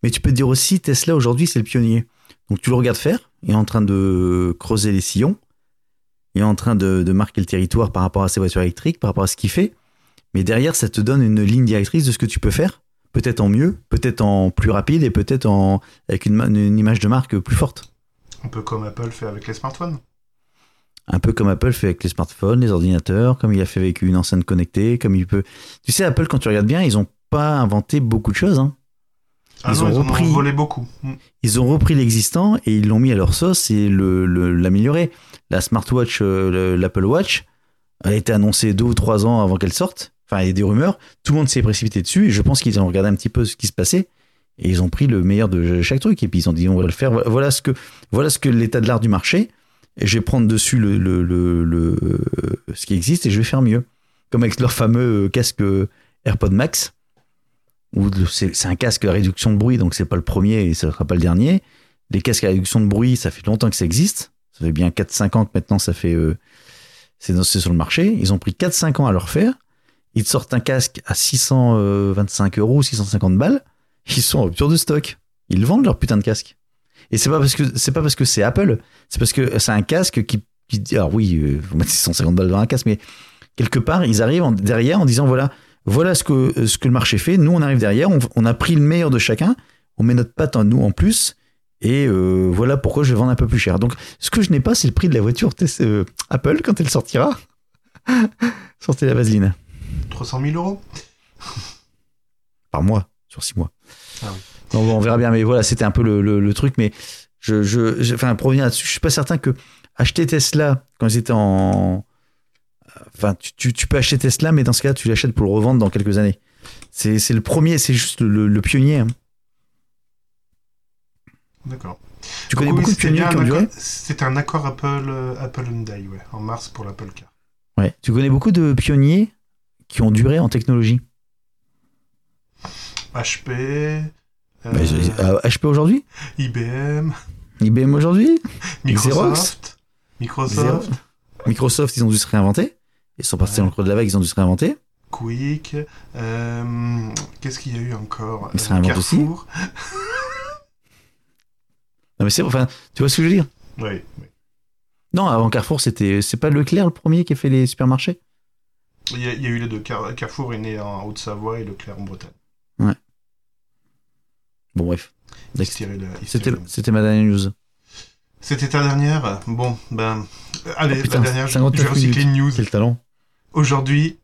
Mais tu peux te dire aussi, Tesla aujourd'hui, c'est le pionnier. Donc tu le regardes faire, il est en train de creuser les sillons, il est en train de, de marquer le territoire par rapport à ses voitures électriques, par rapport à ce qu'il fait. Mais derrière, ça te donne une ligne directrice de ce que tu peux faire, peut-être en mieux, peut-être en plus rapide et peut-être en avec une, ma- une image de marque plus forte. Un peu comme Apple fait avec les smartphones. Un peu comme Apple fait avec les smartphones, les ordinateurs, comme il a fait avec une enceinte connectée, comme il peut. Tu sais, Apple, quand tu regardes bien, ils n'ont pas inventé beaucoup de choses. hein. Ah Ils non, ont ils repris- ont volé beaucoup. Mm. Ils ont repris l'existant et ils l'ont mis à leur sauce et le- le- l'améliorer. La smartwatch, euh, le- l'Apple Watch, a été annoncée deux ou trois ans avant qu'elle sorte. Enfin, il y a des rumeurs. Tout le monde s'est précipité dessus et je pense qu'ils ont regardé un petit peu ce qui se passait et ils ont pris le meilleur de chaque truc et puis ils ont dit on va le faire. Voilà- ce que, voilà ce que l'état de l'art du marché. Et je vais prendre dessus le, le, le- le- ce qui existe et je vais faire mieux. Comme avec leur fameux euh, casque AirPod Max, où c'est un casque à réduction de bruit, donc c'est pas le premier et ça sera pas le dernier. Les casques à réduction de bruit, ça fait longtemps que ça existe. Ça fait bien 4-5 ans que maintenant ça fait. euh, c'est sur le marché. Ils ont pris 4-5 ans à le refaire. Ils te sortent un casque à 625 euros, 650 balles. Ils sont en rupture de stock. Ils vendent leur putain de casque. Et c'est pas parce que c'est pas parce que c'est Apple, c'est parce que c'est un casque qui, alors oui, euh, vous mettez 650 balles dans un casque, mais quelque part ils arrivent en- derrière en disant voilà voilà ce que ce que le marché fait. Nous on arrive derrière, on, a pris le meilleur de chacun, on met notre patte en nous en plus. Et euh, voilà pourquoi je vais vendre un peu plus cher. Donc, ce que je n'ai pas, c'est le prix de la voiture euh, Apple quand elle sortira. Sortez la vaseline 300 000 euros par mois sur six mois. Ah oui. Non, bon, on verra bien, mais voilà, c'était un peu le, le- le truc. Mais je, je, je- enfin, pour revenir là-dessus, je suis pas certain que acheter Tesla quand ils étaient en, enfin, tu, tu, tu peux acheter Tesla, mais dans ce cas, tu l'achètes pour le revendre dans quelques années. C'est le premier, c'est juste le, pionnier. hein. D'accord. Tu connais Donc oui, beaucoup de pionniers qui ont un duré accord- C'était un accord Apple, euh, Apple Hyundai, ouais, en mars pour l'Apple Car. Ouais. Tu connais beaucoup de pionniers qui ont duré en technologie. HP, euh, j'ai- euh, HP aujourd'hui, IBM, IBM aujourd'hui, Microsoft, Microsoft, Microsoft, ils ont dû se réinventer. Ils sont partis Ouais. dans le creux de la vague, ils ont dû se réinventer. Quick, euh, qu'est-ce qu'il y a eu encore Ils se Euh, réinventent aussi. Carrefour. Non mais c'est, enfin, tu vois ce que je veux dire Oui, oui. Non, avant Carrefour, c'était, c'est pas Leclerc le premier qui a fait les supermarchés? Il y, a, il y a eu les deux. Car- Carrefour est né en Haute-Savoie et Leclerc en Bretagne. Bon bref, c'était, ma dernière news. C'était ta dernière? Bon, ben. Allez, Oh, putain, la dernière, je, 59 je vais recycler une news. Quel talent Aujourd'hui,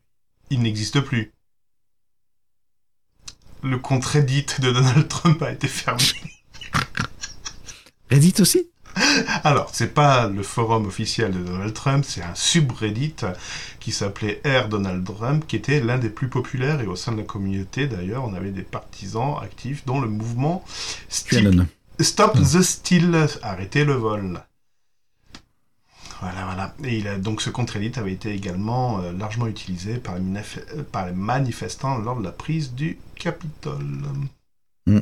il n'existe plus. Le compte Reddit de Donald Trump a été fermé. Reddit aussi? Alors, c'est pas le forum officiel de Donald Trump, c'est un subreddit qui s'appelait Air Donald Trump, qui était l'un des plus populaires et au sein de la communauté d'ailleurs, on avait des partisans actifs dont le mouvement Stop. Stop the Steal, arrêtez le vol. Voilà, voilà. Et il a, donc ce compte Reddit avait été également euh, largement utilisé par les, minaf- euh, par les manifestants lors de la prise du Capitole. Mm.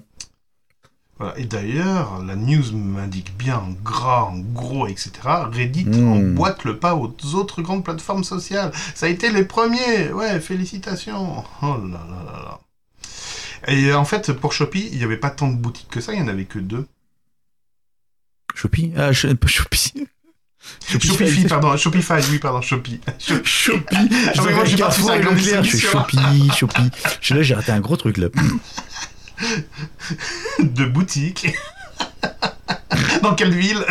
Voilà. Et d'ailleurs, la news m'indique bien en gras, en gros, etc. Reddit Mm. emboîte le pas aux autres grandes plateformes sociales. Ça a été les premiers. Ouais, félicitations. Oh là là là là. Et euh, en fait, pour Shopee, il n'y avait pas tant de boutiques que ça, il n'y en avait que deux. Shopee? Ah, je, pas Shopee. Shopify, pardon, Shopify, oui, pardon, Shopee. Shop- Shopee Ah moi, Je fais distribution. Shopee, Shopee. Je suis là, j'ai raté un gros truc là. De boutiques. Dans quelle ville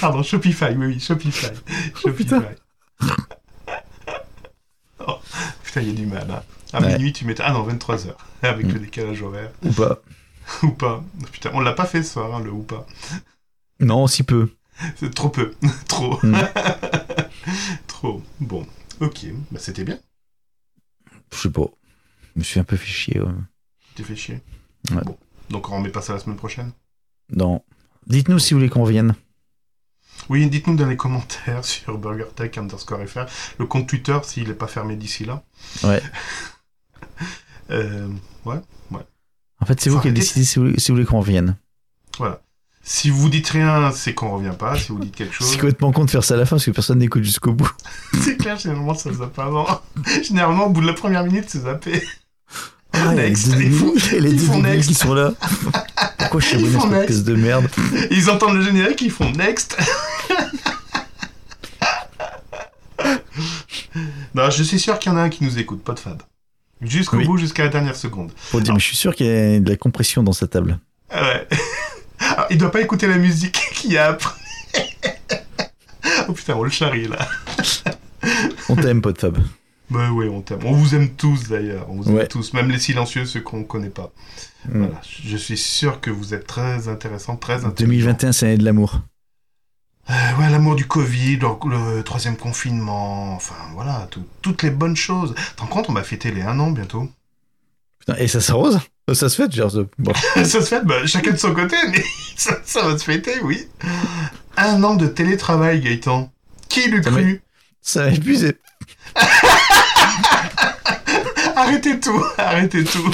Pardon, Shopify, oui, oui, Shopify. Shopify. putain. Oh, putain, il y a du mal. hein. À Ouais. minuit, tu mets... Ah non, 23h, avec Mm. le décalage horaire. Ou pas Ou pas. Putain, on l'a pas fait ce soir, hein, le ou pas. Non, si peu. C'est trop peu. trop. Mm. trop. Bon. Ok. Bah, c'était bien. Je sais pas. Je me suis un peu fait chier. ouais. T'es fait chier. Ouais. Bon. Donc, on remet pas ça la semaine prochaine? Non. Dites-nous si vous voulez qu'on revienne. Oui, dites-nous dans les commentaires sur BurgerTech underscore FR. Le compte Twitter, s'il n'est pas fermé d'ici là. Ouais. Euh, ouais. En fait, c'est vous qui décidez si vous, si vous voulez qu'on revienne. Voilà. Si vous dites rien, c'est qu'on revient pas. Si vous dites quelque chose. C'est complètement con de faire ça à la fin parce que personne n'écoute jusqu'au bout. C'est clair, généralement, ça zappe avant. Généralement, au bout de la première minute, c'est zappé. Ah, Next. les next. qui sont là. Pourquoi je suis abonné à de merde Ils entendent le générique, ils font next. non, je suis sûr qu'il y en a un qui nous écoute, pas de fab. Jusqu'au Oui. bout, jusqu'à la dernière seconde. Pour dire, mais je suis sûr qu'il y a de la compression dans sa table. Ah ouais. Alors, il doit pas écouter la musique qu'il y a après. oh putain, on le charrie là. On t'aime, Podfab. Bah oui, on t'aime. On vous aime tous d'ailleurs. On vous aime tous, même les silencieux, ceux qu'on connaît pas. Mm. Voilà. Je suis sûr que vous êtes très intéressants, très intelligents. 2021, c'est l'année de l'amour. Euh, ouais, l'amour du Covid, le, le troisième confinement, enfin voilà, tout- toutes les bonnes choses. T'en compte, on va fêter les un an bientôt. Putain, et ça s'arrose? Ça se fait, genre. ça- Bon. ça se fait, bah, chacun de son côté, mais ça, ça va se fêter, oui. Un an de télétravail, Gaëtan. Qui l'eût cru? Ça va épuiser. Arrêtez tout, arrêtez tout.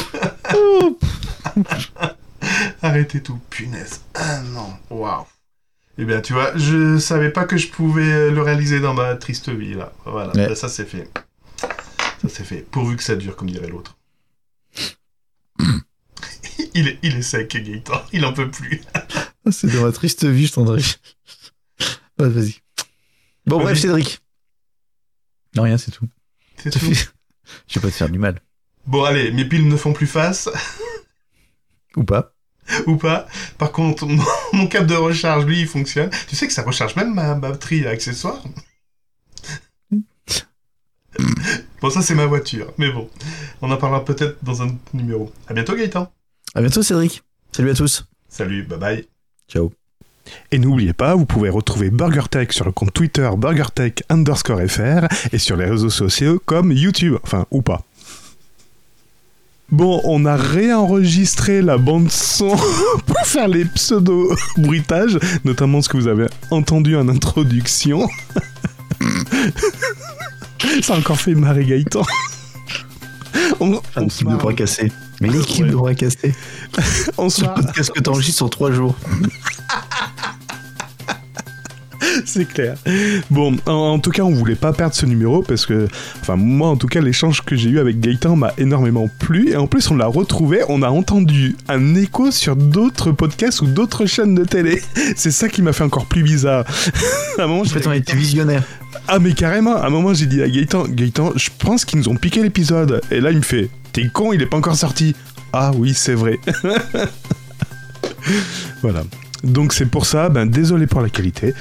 arrêtez tout, punaise. Un an, waouh. Eh bien, tu vois, je savais pas que je pouvais le réaliser dans ma triste vie, là. Voilà, Ouais. Bah, ça c'est fait. Ça c'est fait. Pourvu que ça dure, comme dirait l'autre. il, est, il est sec, Gaëtan. Il en peut plus. Ah, C'est dans ma triste vie, je t'en Vas-y. Bon, bref. Cédric. Non, rien, c'est tout. C'est tout. fait- Je vais pas te faire du mal. Bon, allez, mes piles ne font plus face. Ou pas. ou pas. Par contre, mon, mon câble de recharge, lui, il fonctionne. Tu sais que ça recharge même ma batterie accessoire Bon, ça, c'est ma voiture. Mais bon, on en parlera peut-être dans un numéro. À bientôt, Gaëtan. À bientôt, Cédric. Salut à tous. Salut, bye bye. Ciao. Et n'oubliez pas, vous pouvez retrouver BurgerTech sur le compte Twitter BurgerTech underscore FR et sur les réseaux sociaux comme YouTube, enfin, ou pas. Bon, on a réenregistré la bande son pour faire les pseudo-bruitages, notamment ce que vous avez entendu en introduction. Ça a encore fait marrer Gaëtan. On, on se L'équipe de marre. bras cassés. Mais l'équipe Ouais. de bras cassés. On se Ce podcast que t'enregistres en trois jours. C'est clair. Bon, en, en tout cas, on voulait pas perdre ce numéro parce que, enfin, moi, en tout cas, l'échange que j'ai eu avec Gaëtan m'a énormément plu. Et en plus, on l'a retrouvé, on a entendu un écho sur d'autres podcasts ou d'autres chaînes de télé. C'est ça qui m'a fait encore plus bizarre. à un moment, En fait, on visionnaire. ah, mais carrément, à un moment, j'ai dit à Gaëtan, Gaëtan, je pense qu'ils nous ont piqué l'épisode. Et là, il me fait, t'es con, il est pas encore sorti. Ah oui, c'est vrai. voilà. Donc c'est pour ça, ben désolé pour la qualité.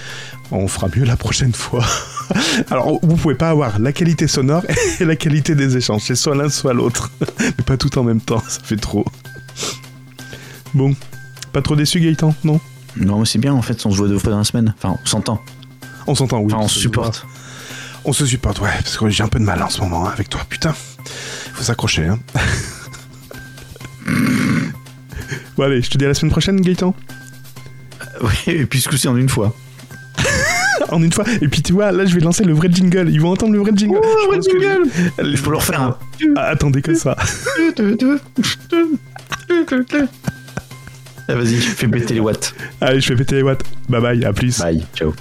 On fera mieux la prochaine fois. Alors, vous pouvez pas avoir la qualité sonore et la qualité des échanges. C'est soit l'un, soit l'autre. Mais pas tout en même temps, ça fait trop. Bon. Pas trop déçu, Gaëtan Non? Non, mais c'est bien, en fait, on se voit deux fois dans la semaine. Enfin, on s'entend. On s'entend, oui. Enfin, on se supporte. On se supporte, ouais, parce que j'ai un peu de mal en ce moment hein, avec toi, putain. Faut s'accrocher, hein. bon, allez, je te dis à la semaine prochaine, Gaëtan. Oui, et puis ce coup-ci en une fois. En une fois. Et puis, tu vois, là, je vais lancer le vrai jingle. Ils vont entendre le vrai jingle. Je pense que- Je peux le refaire. hein. Ah, attendez que ça. Ah, Vas-y, fais péter les watts. Allez, je fais péter les watts. Bye bye, à plus. Bye, ciao.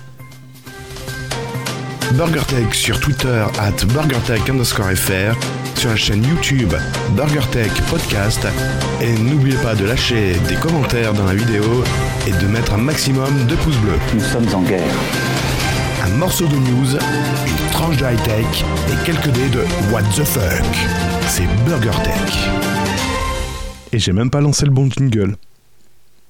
BurgerTech sur Twitter at BurgerTech underscore FR, sur la chaîne YouTube BurgerTech Podcast, et n'oubliez pas de lâcher des commentaires dans la vidéo et de mettre un maximum de pouces bleus. Nous sommes en guerre. Un morceau de news, une tranche de high-tech et quelques dés de What the fuck. C'est BurgerTech. Et j'ai même pas lancé le bon jingle.